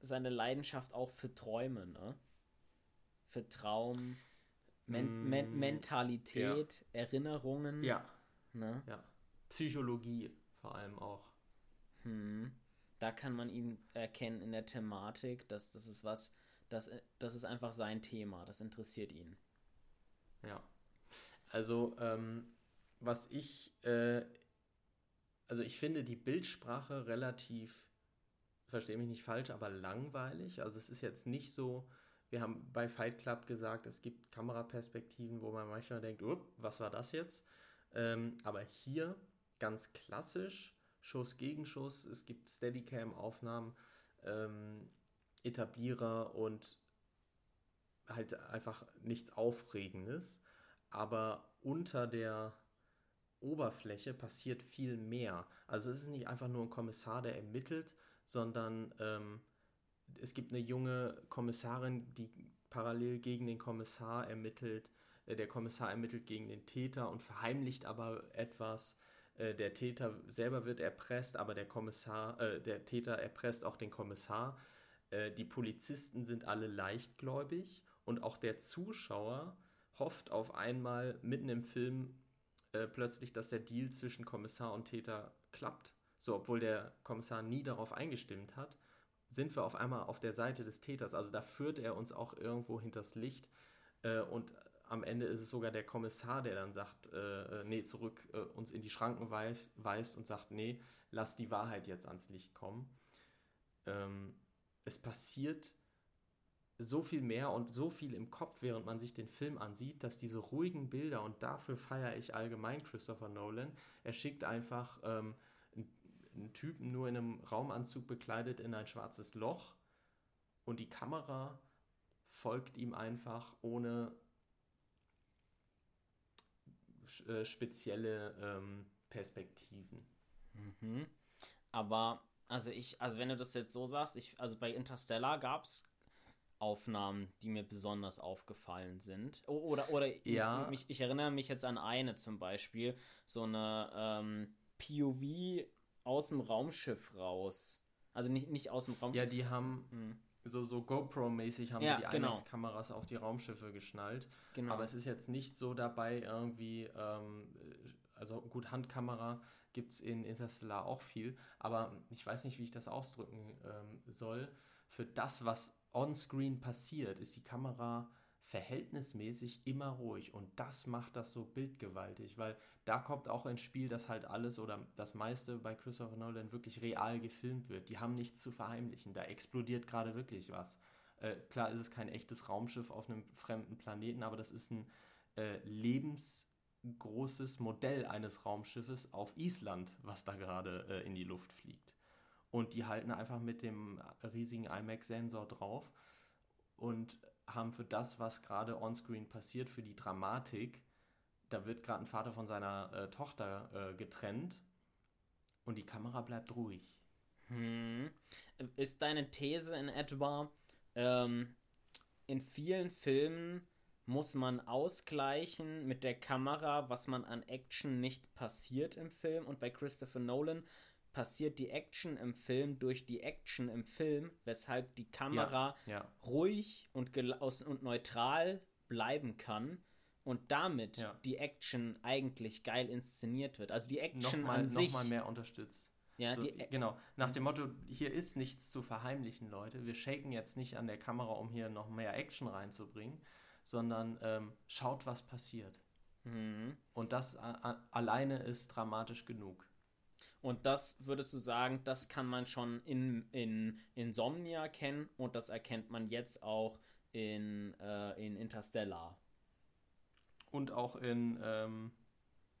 seine Leidenschaft auch für Träume, ne? Für Traum, Men mm, Men Mentalität, ja. Erinnerungen. Ja. Ne? Ja. Psychologie vor allem auch. Hm. Da kann man ihn erkennen in der Thematik, dass das ist was, das, das ist einfach sein Thema, das interessiert ihn. Ja. Also, ähm, was ich, äh, also ich finde die Bildsprache relativ, verstehe mich nicht falsch, aber langweilig. Also es ist jetzt nicht so, wir haben bei Fight Club gesagt, es gibt Kameraperspektiven, wo man manchmal denkt, was war das jetzt? Ähm, aber hier ganz klassisch, Schuss gegen Schuss, es gibt Steadicam-Aufnahmen, ähm, Etablierer und halt einfach nichts Aufregendes. Aber unter der Oberfläche passiert viel mehr. Also es ist nicht einfach nur ein Kommissar, der ermittelt, sondern ähm, es gibt eine junge Kommissarin, die parallel gegen den Kommissar ermittelt. Äh, der Kommissar ermittelt gegen den Täter und verheimlicht aber etwas. Äh, der Täter selber wird erpresst, aber der Kommissar, äh, der Täter erpresst auch den Kommissar. Äh, die Polizisten sind alle leichtgläubig und auch der Zuschauer hofft auf einmal mitten im Film äh, plötzlich, dass der Deal zwischen Kommissar und Täter klappt. So, obwohl der Kommissar nie darauf eingestimmt hat, sind wir auf einmal auf der Seite des Täters. Also da führt er uns auch irgendwo hinters Licht äh, und am Ende ist es sogar der Kommissar, der dann sagt, äh, äh, nee, zurück äh, uns in die Schranken weist, weist, und sagt, nee, lass die Wahrheit jetzt ans Licht kommen. Ähm, es passiert so viel mehr und so viel im Kopf, während man sich den Film ansieht, dass diese ruhigen Bilder, und dafür feiere ich allgemein Christopher Nolan, er schickt einfach ähm, einen, Typen nur in einem Raumanzug bekleidet in ein schwarzes Loch und die Kamera folgt ihm einfach ohne äh, spezielle ähm, Perspektiven. Mhm. Aber, also ich, also wenn du das jetzt so sagst, ich, also bei Interstellar gab es Aufnahmen, die mir besonders aufgefallen sind. Oder, oder ja. ich, mich, ich erinnere mich jetzt an eine zum Beispiel, so eine ähm, POV aus dem Raumschiff raus. Also nicht, nicht aus dem Raumschiff. Ja, die haben, mhm so, so GoPro-mäßig haben ja, die genau. IMAX-Kameras auf die Raumschiffe geschnallt. Genau. Aber es ist jetzt nicht so dabei irgendwie, ähm, also gut, Handkamera gibt es in Interstellar auch viel, aber ich weiß nicht, wie ich das ausdrücken ähm, soll. Für das, was on-screen passiert, ist die Kamera verhältnismäßig immer ruhig und das macht das so bildgewaltig, weil da kommt auch ins Spiel, dass halt alles oder das meiste bei Christopher Nolan wirklich real gefilmt wird. Die haben nichts zu verheimlichen, da explodiert gerade wirklich was. Äh, klar ist es kein echtes Raumschiff auf einem fremden Planeten, aber das ist ein äh, lebensgroßes Modell eines Raumschiffes auf Island, was da gerade äh, in die Luft fliegt. Und die halten einfach mit dem riesigen IMAX-Sensor drauf und haben für das, was gerade onscreen passiert, für die Dramatik, da wird gerade ein Vater von seiner äh, Tochter äh, getrennt und die Kamera bleibt ruhig. Hm. Ist deine These in etwa, Ähm, in vielen Filmen muss man ausgleichen mit der Kamera, was man an Action nicht passiert im Film. Und bei Christopher Nolan passiert die Action im Film durch die Action im Film, weshalb die Kamera Ja, ja. ruhig und, und neutral bleiben kann und damit Ja. die Action eigentlich geil inszeniert wird. Also die Action Nochmal, an sich. nochmal mehr unterstützt. Ja, so, die, genau, nach dem Motto, hier ist nichts zu verheimlichen, Leute. Wir shaken jetzt nicht an der Kamera, um hier noch mehr Action reinzubringen, sondern ähm, schaut, was passiert. Mhm. Und das alleine ist dramatisch genug. Und das würdest du sagen, das kann man schon in, in Insomnia kennen und das erkennt man jetzt auch in, äh, in Interstellar. Und auch in ähm,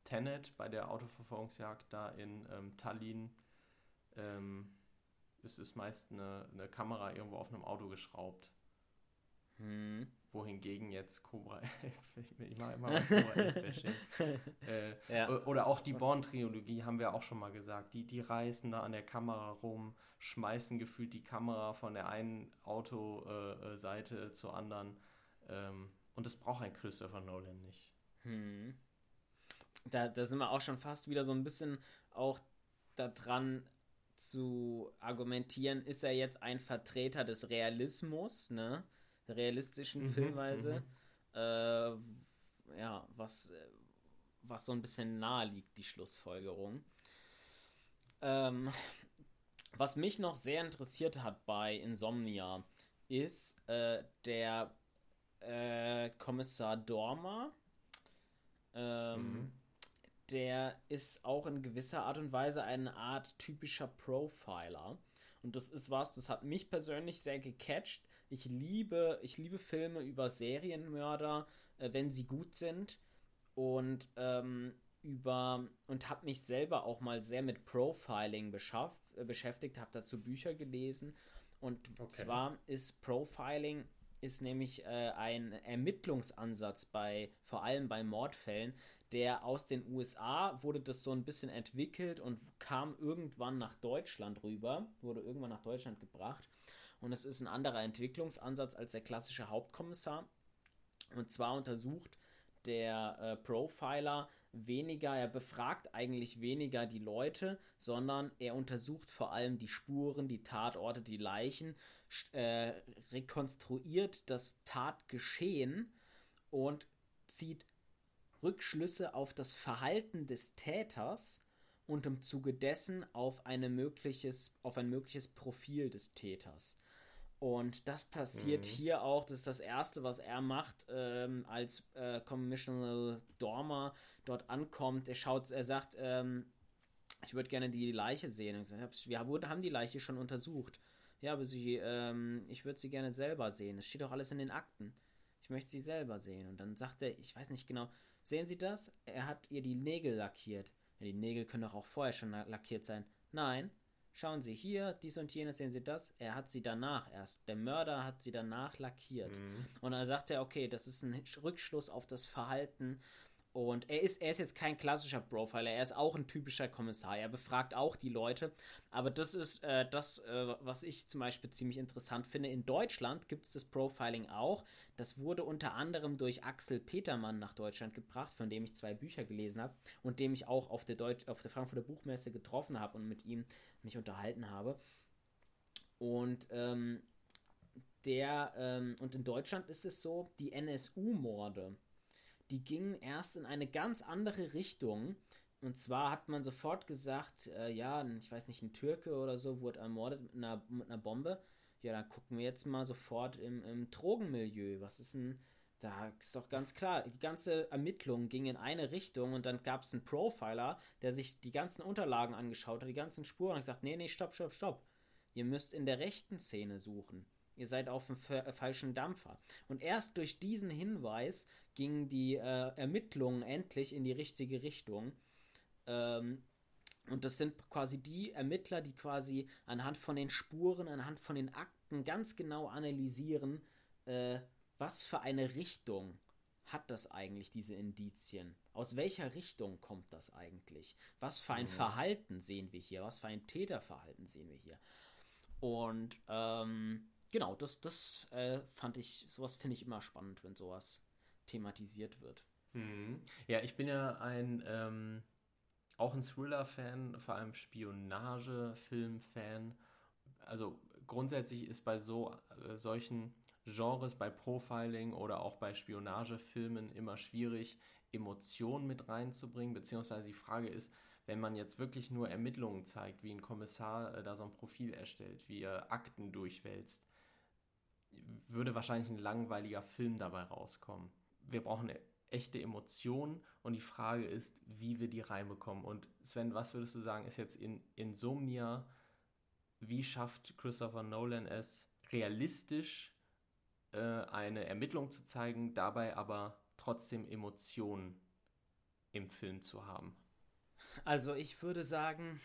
Tenet bei der Autoverfolgungsjagd da in ähm, Tallinn ähm, ist es meist eine, eine Kamera irgendwo auf einem Auto geschraubt. Hm. Wohingegen jetzt Cobra 11, ich, mache immer was Cobra 11 Bashing. äh, Ja. Oder auch die Born-Trilogie haben wir auch schon mal gesagt. Die, die reißen da an der Kamera rum, schmeißen gefühlt die Kamera von der einen Autoseite äh, Seite zur anderen. Ähm, und das braucht ein Christopher Nolan nicht. Hm. Da, da sind wir auch schon fast wieder so ein bisschen auch daran zu argumentieren, ist er jetzt ein Vertreter des Realismus, ne? Realistischen Mhm, Filmweise. Äh, ja, was, was so ein bisschen nahe liegt, die Schlussfolgerung. Ähm, was mich noch sehr interessiert hat bei Insomnia, ist äh, der äh, Kommissar Dormer. Ähm, Mhm. Der ist auch in gewisser Art und Weise eine Art typischer Profiler. Und das ist was, das hat mich persönlich sehr gecatcht. Ich liebe, ich liebe Filme über Serienmörder, äh, wenn sie gut sind. Und ähm, über und habe mich selber auch mal sehr mit Profiling beschafft, äh, beschäftigt, habe dazu Bücher gelesen. Und Okay. zwar ist Profiling ist nämlich äh, ein Ermittlungsansatz bei vor allem bei Mordfällen, der aus den USA wurde das so ein bisschen entwickelt und kam irgendwann nach Deutschland rüber, wurde irgendwann nach Deutschland gebracht. Und es ist ein anderer Entwicklungsansatz als der klassische Hauptkommissar. Und zwar untersucht der äh, Profiler weniger, er befragt eigentlich weniger die Leute, sondern er untersucht vor allem die Spuren, die Tatorte, die Leichen, äh, rekonstruiert das Tatgeschehen und zieht Rückschlüsse auf das Verhalten des Täters und im Zuge dessen auf, eine mögliches, auf ein mögliches Profil des Täters. Und das passiert Mhm. hier auch, das ist das Erste, was er macht, ähm, als äh, Commissioner Dormer dort ankommt. Er schaut, er sagt, ähm, ich würde gerne die Leiche sehen. Und ich wir wurde- haben die Leiche schon untersucht. Ja, aber sie, ähm, ich würde sie gerne selber sehen. Es steht doch alles in den Akten. Ich möchte sie selber sehen. Und dann sagt er, ich weiß nicht genau, sehen Sie das? Er hat ihr die Nägel lackiert. Ja, die Nägel können doch auch vorher schon la- lackiert sein. Nein. Schauen Sie hier, dies und jenes, sehen Sie das? Er hat sie danach erst. Der Mörder hat sie danach lackiert. Mhm. Und dann sagt er, okay, das ist ein Rückschluss auf das Verhalten. Und er ist, er ist jetzt kein klassischer Profiler, er ist auch ein typischer Kommissar. Er befragt auch die Leute. Aber das ist äh, das, äh, was ich zum Beispiel ziemlich interessant finde. In Deutschland gibt es das Profiling auch. Das wurde unter anderem durch Axel Petermann nach Deutschland gebracht, von dem ich zwei Bücher gelesen habe und dem ich auch auf der, Deutsch, auf der Frankfurter Buchmesse getroffen habe und mit ihm mich unterhalten habe. Und ähm, der, ähm, und in Deutschland ist es so, die NSU-Morde, die gingen erst in eine ganz andere Richtung. Und zwar hat man sofort gesagt, äh, ja, ich weiß nicht, ein Türke oder so wurde ermordet mit einer, mit einer Bombe. Ja, dann gucken wir jetzt mal sofort im, im Drogenmilieu. Was ist denn, da ist doch ganz klar, die ganze Ermittlung ging in eine Richtung und dann gab es einen Profiler, der sich die ganzen Unterlagen angeschaut hat, die ganzen Spuren und gesagt, nee, nee, stopp, stopp, stopp. Ihr müsst in der rechten Szene suchen. Ihr seid auf dem fa- falschen Dampfer. Und erst durch diesen Hinweis gingen die äh, Ermittlungen endlich in die richtige Richtung. Ähm, und das sind quasi die Ermittler, die quasi anhand von den Spuren, anhand von den Akten ganz genau analysieren, äh, was für eine Richtung hat das eigentlich, diese Indizien? Aus welcher Richtung kommt das eigentlich? Was für ein Mhm. Verhalten sehen wir hier? Was für ein Täterverhalten sehen wir hier? Und ähm, genau, das, das äh, fand ich, sowas finde ich immer spannend, wenn sowas thematisiert wird. Mhm. Ja, ich bin ja ein, ähm, auch ein Thriller-Fan, vor allem Spionage-Film-Fan. Also grundsätzlich ist bei so äh, solchen Genres, bei Profiling oder auch bei Spionagefilmen immer schwierig, Emotionen mit reinzubringen, beziehungsweise die Frage ist, wenn man jetzt wirklich nur Ermittlungen zeigt, wie ein Kommissar äh, da so ein Profil erstellt, wie er Akten durchwälzt, würde wahrscheinlich ein langweiliger Film dabei rauskommen. Wir brauchen echte Emotionen und die Frage ist, wie wir die reinbekommen. Und Sven, was würdest du sagen, ist jetzt in Insomnia, wie schafft Christopher Nolan es, realistisch äh, eine Ermittlung zu zeigen, dabei aber trotzdem Emotionen im Film zu haben? Also ich würde sagen,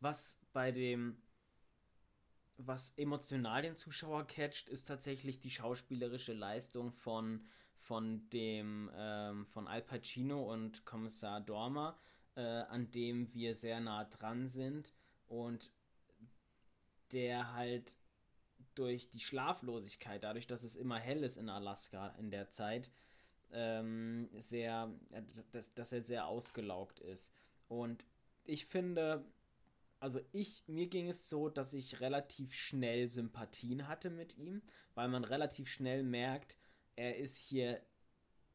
was bei dem, was emotional den Zuschauer catcht, ist tatsächlich die schauspielerische Leistung von, von dem, ähm, von Al Pacino und Kommissar Dormer, äh, an dem wir sehr nah dran sind und der halt durch die Schlaflosigkeit, dadurch, dass es immer hell ist in Alaska in der Zeit, ähm, sehr, dass, dass er sehr ausgelaugt ist. Und ich finde, also ich, mir ging es so, dass ich relativ schnell Sympathien hatte mit ihm, weil man relativ schnell merkt, er ist hier,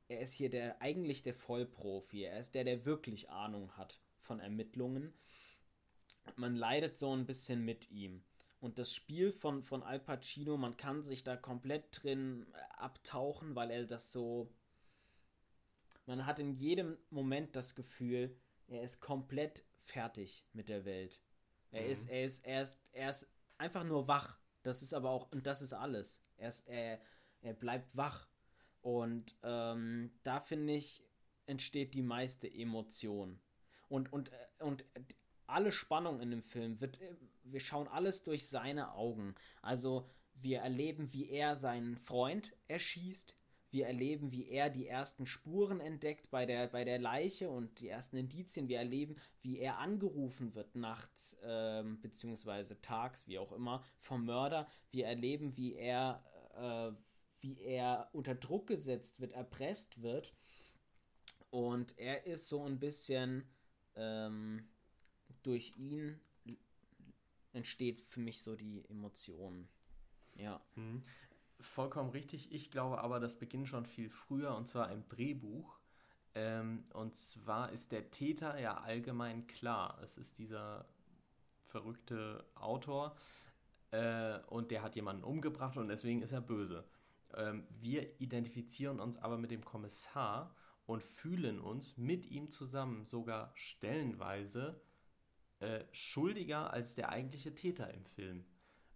er ist hier der, eigentlich der Vollprofi, er ist der, der wirklich Ahnung hat von Ermittlungen. Man leidet so ein bisschen mit ihm. Und das Spiel von, von Al Pacino, man kann sich da komplett drin abtauchen, weil er das so. Man hat in jedem Moment das Gefühl, er ist komplett fertig mit der Welt. Er mhm. ist, er ist, er ist, er ist einfach nur wach. Das ist aber auch, und das ist alles. Er, ist, er, er bleibt wach. Und ähm, da finde ich, entsteht die meiste Emotion. Und, und, und alle Spannung in dem Film wird, wir schauen alles durch seine Augen. Also wir erleben, wie er seinen Freund erschießt. Wir erleben, wie er die ersten Spuren entdeckt bei der, bei der Leiche und die ersten Indizien. Wir erleben, wie er angerufen wird nachts ähm, beziehungsweise tags, wie auch immer, vom Mörder. Wir erleben, wie er, äh, wie er unter Druck gesetzt wird, erpresst wird. Und er ist so ein bisschen ähm, durch ihn entsteht für mich so die Emotion. Ja. Vollkommen richtig. Ich glaube aber, das beginnt schon viel früher und zwar im Drehbuch. Ähm, und zwar ist der Täter ja allgemein klar. Es ist dieser verrückte Autor äh, und der hat jemanden umgebracht und deswegen ist er böse. Ähm, wir identifizieren uns aber mit dem Kommissar und fühlen uns mit ihm zusammen sogar stellenweise äh, schuldiger als der eigentliche Täter im Film.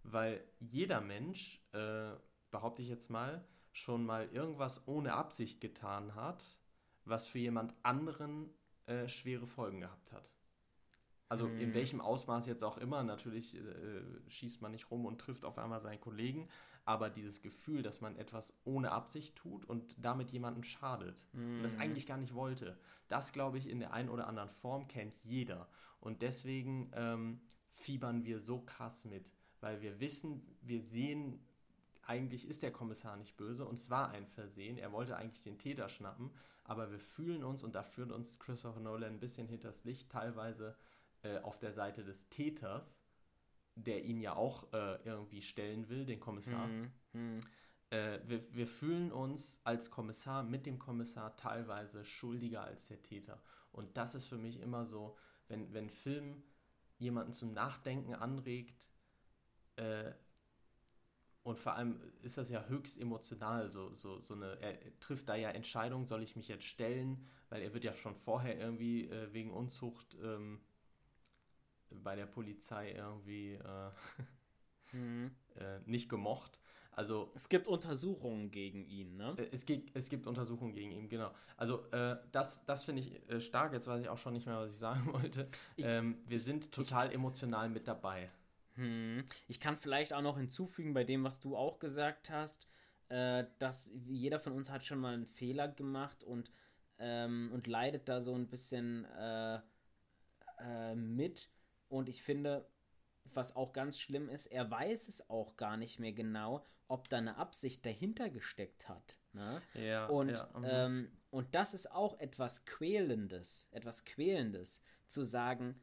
Weil jeder Mensch, äh, behaupte ich jetzt mal, schon mal irgendwas ohne Absicht getan hat, was für jemand anderen äh, schwere Folgen gehabt hat. Also in mhm. welchem Ausmaß jetzt auch immer, natürlich äh, schießt man nicht rum und trifft auf einmal seinen Kollegen, aber dieses Gefühl, dass man etwas ohne Absicht tut und damit jemandem schadet mm. und das mhm. eigentlich gar nicht wollte, das glaube ich in der einen oder anderen Form kennt jeder. Und deswegen ähm, fiebern wir so krass mit, weil wir wissen, wir sehen, eigentlich ist der Kommissar nicht böse und es war ein Versehen. Er wollte eigentlich den Täter schnappen, aber wir fühlen uns und da führt uns Christopher Nolan ein bisschen hinters Licht, teilweise äh, auf der Seite des Täters, der ihn ja auch äh, irgendwie stellen will, den Kommissar. Mhm. Mhm. Äh, wir, wir fühlen uns als Kommissar mit dem Kommissar teilweise schuldiger als der Täter. Und das ist für mich immer so, wenn, wenn Film jemanden zum Nachdenken anregt, äh, und vor allem ist das ja höchst emotional, so, so, so eine, er trifft da ja Entscheidungen, soll ich mich jetzt stellen, weil er wird ja schon vorher irgendwie äh, wegen Unzucht ähm, bei der Polizei irgendwie äh, mhm. äh, nicht gemocht. Also es gibt Untersuchungen gegen ihn, ne? Äh, es gibt, es gibt Untersuchungen gegen ihn, genau. Also äh, das, das finde ich äh, stark. Jetzt weiß ich auch schon nicht mehr, was ich sagen wollte. Ich, ähm, wir sind total ich, emotional mit dabei. Hm. Ich kann vielleicht auch noch hinzufügen bei dem, was du auch gesagt hast, äh, dass jeder von uns hat schon mal einen Fehler gemacht und, ähm, und leidet da so ein bisschen äh, äh, mit. Und ich finde, was auch ganz schlimm ist, er weiß es auch gar nicht mehr genau, ob da eine Absicht dahinter gesteckt hat. Ne? Ja, und, ja, mhm. ähm, und das ist auch etwas Quälendes, etwas Quälendes, zu sagen,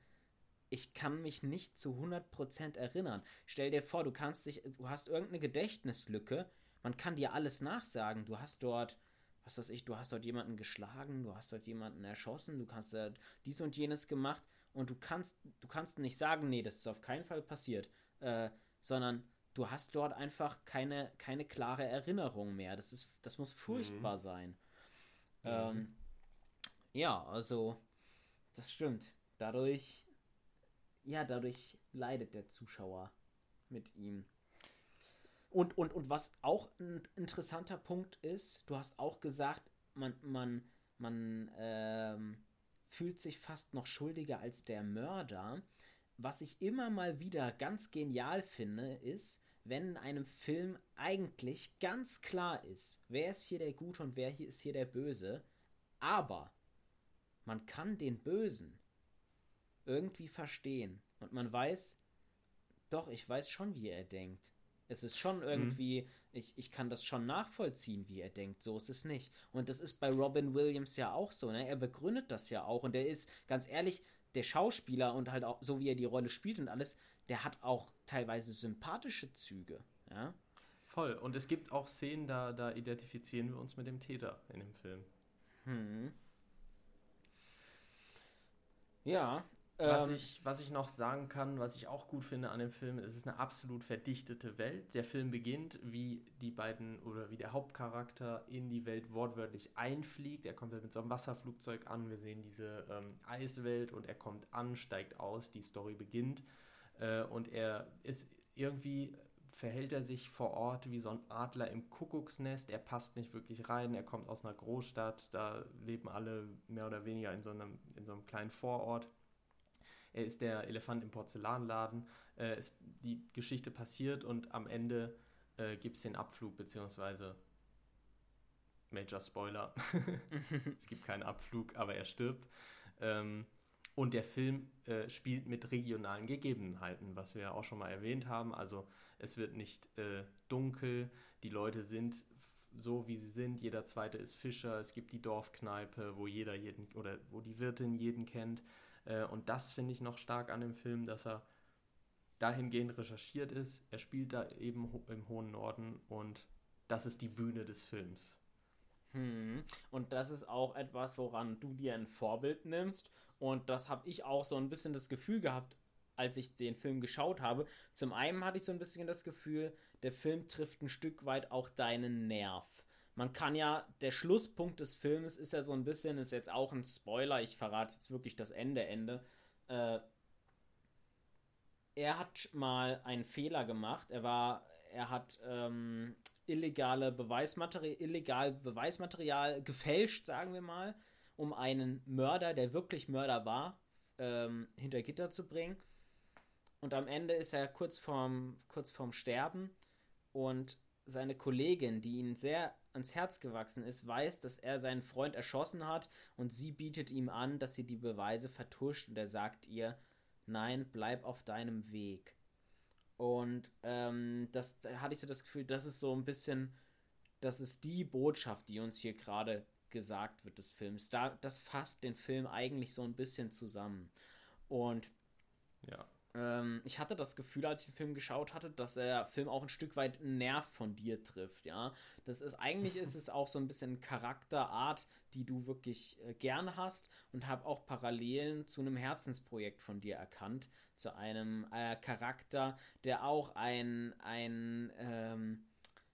ich kann mich nicht zu 100% erinnern. Stell dir vor, du kannst dich, du hast irgendeine Gedächtnislücke, man kann dir alles nachsagen. Du hast dort, was weiß ich, du hast dort jemanden geschlagen, du hast dort jemanden erschossen, du hast dort dies und jenes gemacht und du kannst, du kannst nicht sagen, nee, das ist auf keinen Fall passiert, äh, sondern du hast dort einfach keine, keine klare Erinnerung mehr. Das ist, das muss furchtbar mhm. sein. Mhm. Ähm, ja, also, das stimmt. Dadurch, ja, dadurch leidet der Zuschauer mit ihm. Und, und, und was auch ein interessanter Punkt ist, du hast auch gesagt, man, man, man ähm, fühlt sich fast noch schuldiger als der Mörder. Was ich immer mal wieder ganz genial finde, ist, wenn in einem Film eigentlich ganz klar ist, wer ist hier der Gute und wer hier ist hier der Böse, aber man kann den Bösen irgendwie verstehen und man weiß, doch, ich weiß schon, wie er denkt. Es ist schon irgendwie, mhm. ich, ich kann das schon nachvollziehen, wie er denkt. So ist es nicht. Und das ist bei Robin Williams ja auch so, ne? Er begründet das ja auch. Und er ist, ganz ehrlich, der Schauspieler und halt auch so, wie er die Rolle spielt und alles, der hat auch teilweise sympathische Züge, ja. Voll. Und es gibt auch Szenen, da, da identifizieren wir uns mit dem Täter in dem Film. Hm. Ja, was, ähm, ich, was ich noch sagen kann, was ich auch gut finde an dem Film, es ist eine absolut verdichtete Welt. Der Film beginnt, wie die beiden oder wie der Hauptcharakter in die Welt wortwörtlich einfliegt. Er kommt mit so einem Wasserflugzeug an. Wir sehen diese ähm, Eiswelt und er kommt an, steigt aus. Die Story beginnt äh, und er ist irgendwie verhält er sich vor Ort wie so ein Adler im Kuckucksnest. Er passt nicht wirklich rein. Er kommt aus einer Großstadt. Da leben alle mehr oder weniger in so einem, in so einem kleinen Vorort er ist der Elefant im Porzellanladen. Äh, es, die Geschichte passiert und am Ende äh, gibt es den Abflug, beziehungsweise Major Spoiler. es gibt keinen Abflug, aber er stirbt. Ähm, und der Film äh, spielt mit regionalen Gegebenheiten, was wir ja auch schon mal erwähnt haben. Also es wird nicht äh, dunkel, die Leute sind so wie sie sind. Jeder zweite ist Fischer. Es gibt die Dorfkneipe, wo jeder jeden oder wo die Wirtin jeden kennt. Äh, und das finde ich noch stark an dem Film, dass er dahingehend recherchiert ist. Er spielt da eben im hohen Norden und das ist die Bühne des Films. Hm. Und das ist auch etwas, woran du dir ein Vorbild nimmst. Und das habe ich auch so ein bisschen das Gefühl gehabt, als ich den Film geschaut habe. Zum einen hatte ich so ein bisschen das Gefühl, der Film trifft ein Stück weit auch deinen Nerv man kann ja, der Schlusspunkt des Films ist ja so ein bisschen, ist jetzt auch ein Spoiler, ich verrate jetzt wirklich das Ende, Ende. Äh, er hat mal einen Fehler gemacht. Er war, er hat ähm, illegale Beweismaterial, illegal Beweismaterial gefälscht, sagen wir mal, um einen Mörder, der wirklich Mörder war, ähm, hinter Gitter zu bringen. Und am Ende ist er kurz vorm, kurz vorm Sterben und seine Kollegin, die ihn sehr ans Herz gewachsen ist, weiß, dass er seinen Freund erschossen hat und sie bietet ihm an, dass sie die Beweise vertuscht und er sagt ihr, nein, bleib auf deinem Weg. Und ähm, das da hatte ich so das Gefühl, das ist so ein bisschen, das ist die Botschaft, die uns hier gerade gesagt wird des Films. Da, das fasst den Film eigentlich so ein bisschen zusammen. Und ja. Ähm, ich hatte das Gefühl, als ich den Film geschaut hatte, dass der Film auch ein Stück weit einen Nerv von dir trifft, ja. Das ist, eigentlich ist es auch so ein bisschen Charakterart, die du wirklich äh, gerne hast und habe auch Parallelen zu einem Herzensprojekt von dir erkannt, zu einem äh, Charakter, der auch ein, ein ähm,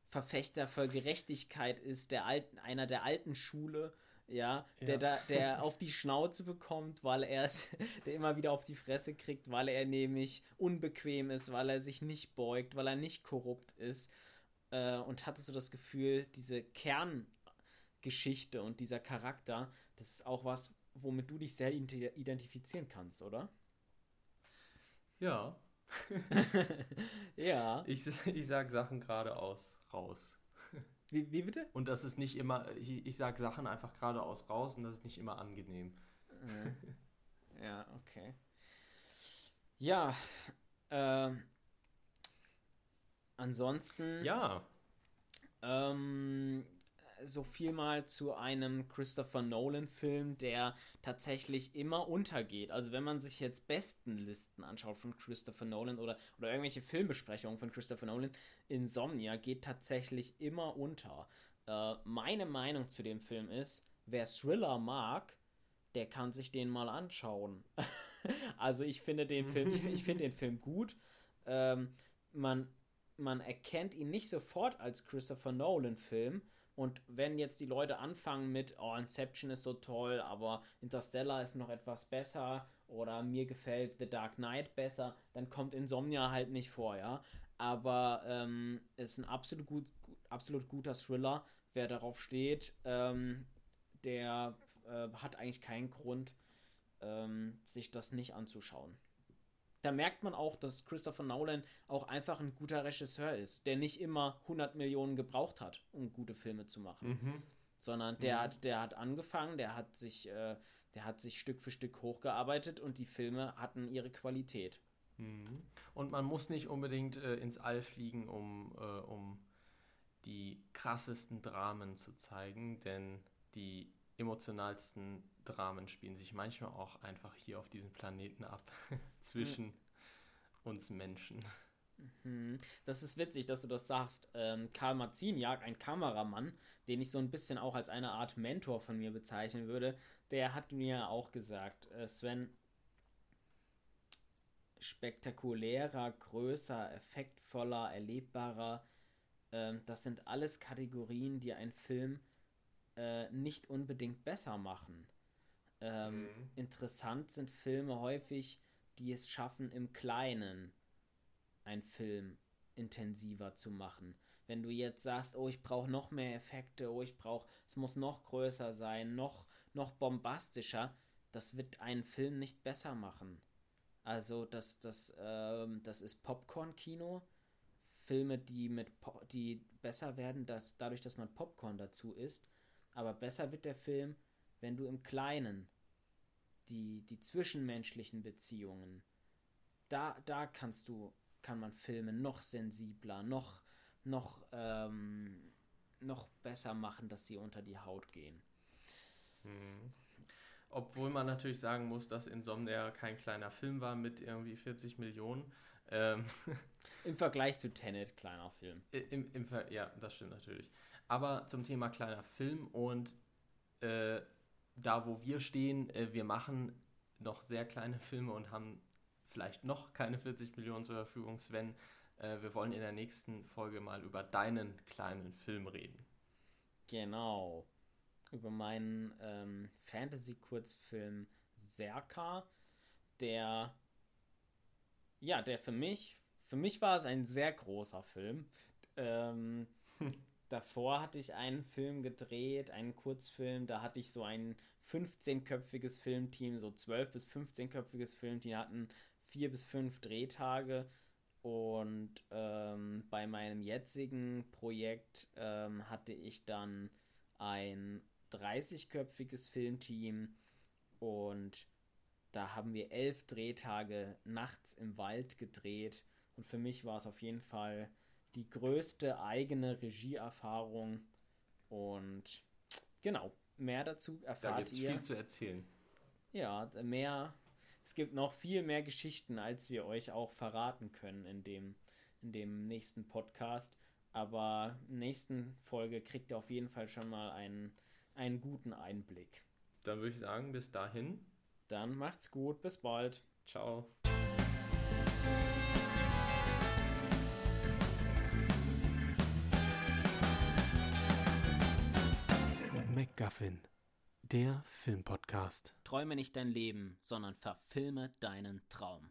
Verfechter für Gerechtigkeit ist, der alten, einer der alten Schule, ja, ja. der da, der auf die Schnauze bekommt, weil er es, der immer wieder auf die Fresse kriegt, weil er nämlich unbequem ist, weil er sich nicht beugt, weil er nicht korrupt ist. Äh, und hatte so das Gefühl, diese Kerngeschichte und dieser Charakter, das ist auch was, womit du dich sehr identifizieren kannst, oder? Ja. ja. Ich, ich sag Sachen geradeaus raus. Wie, wie bitte? Und das ist nicht immer, ich, ich sage Sachen einfach geradeaus raus und das ist nicht immer angenehm. Äh. ja, okay. Ja, Äh, ansonsten. Ja. Ähm, so viel mal zu einem Christopher Nolan-Film, der tatsächlich immer untergeht. Also wenn man sich jetzt Bestenlisten anschaut von Christopher Nolan oder, oder irgendwelche Filmbesprechungen von Christopher Nolan, Insomnia geht tatsächlich immer unter. Äh, meine Meinung zu dem Film ist, wer Thriller mag, der kann sich den mal anschauen. also ich finde den Film, ich, ich finde den Film gut. Ähm, man, man erkennt ihn nicht sofort als Christopher Nolan-Film. Und wenn jetzt die Leute anfangen mit, oh, Inception ist so toll, aber Interstellar ist noch etwas besser oder mir gefällt The Dark Knight besser, dann kommt Insomnia halt nicht vor, ja. Aber ähm, ist ein absolut, gut, absolut guter Thriller. Wer darauf steht, ähm, der äh, hat eigentlich keinen Grund, ähm, sich das nicht anzuschauen. Da merkt man auch, dass Christopher Nolan auch einfach ein guter Regisseur ist, der nicht immer 100 Millionen gebraucht hat, um gute Filme zu machen. Mhm. Sondern der, mhm. hat, der hat angefangen, der hat, sich, äh, der hat sich Stück für Stück hochgearbeitet und die Filme hatten ihre Qualität. Mhm. Und man muss nicht unbedingt äh, ins All fliegen, um, äh, um die krassesten Dramen zu zeigen, denn die emotionalsten Dramen spielen sich manchmal auch einfach hier auf diesem Planeten ab, zwischen mhm. uns Menschen. Mhm. Das ist witzig, dass du das sagst. Ähm, Karl Marziniak, ein Kameramann, den ich so ein bisschen auch als eine Art Mentor von mir bezeichnen würde, der hat mir auch gesagt, äh, Sven, spektakulärer, größer, effektvoller, erlebbarer, äh, das sind alles Kategorien, die ein Film äh, nicht unbedingt besser machen. Ähm, mhm. Interessant sind Filme häufig, die es schaffen, im Kleinen einen Film intensiver zu machen. Wenn du jetzt sagst, oh, ich brauche noch mehr Effekte, oh, ich brauche, es muss noch größer sein, noch, noch bombastischer, das wird einen Film nicht besser machen. Also das, das, ähm, das ist Popcorn-Kino. Filme, die mit die besser werden, dass, dadurch, dass man Popcorn dazu isst, aber besser wird der Film, wenn du im Kleinen die, die zwischenmenschlichen Beziehungen, da, da kannst du, kann man Filme noch sensibler, noch, noch, ähm, noch besser machen, dass sie unter die Haut gehen. Mhm. Obwohl man natürlich sagen muss, dass Insomnia kein kleiner Film war mit irgendwie 40 Millionen. Ähm Im Vergleich zu Tenet, kleiner Film. Im, im ja, das stimmt natürlich. Aber zum Thema kleiner Film und äh, da, wo wir stehen, äh, wir machen noch sehr kleine Filme und haben vielleicht noch keine 40 Millionen zur Verfügung, Sven. Äh, wir wollen in der nächsten Folge mal über deinen kleinen Film reden. Genau. Über meinen ähm, Fantasy-Kurzfilm Serka, der ja, der für mich, für mich war es ein sehr großer Film. Ähm, davor hatte ich einen Film gedreht, einen Kurzfilm, da hatte ich so ein 15-köpfiges Filmteam, so 12- bis 15-köpfiges Filmteam, die hatten vier bis fünf Drehtage. Und ähm, bei meinem jetzigen Projekt ähm, hatte ich dann ein 30-köpfiges Filmteam und da haben wir elf Drehtage nachts im Wald gedreht. Und für mich war es auf jeden Fall die größte eigene Regieerfahrung. Und genau, mehr dazu erfahrt da gibt's ihr. viel zu erzählen. Ja, mehr. Es gibt noch viel mehr Geschichten, als wir euch auch verraten können in dem, in dem nächsten Podcast. Aber in der nächsten Folge kriegt ihr auf jeden Fall schon mal einen, einen guten Einblick. Dann würde ich sagen, bis dahin. Dann macht's gut, bis bald. Ciao. MacGuffin, der Filmpodcast. Träume nicht dein Leben, sondern verfilme deinen Traum.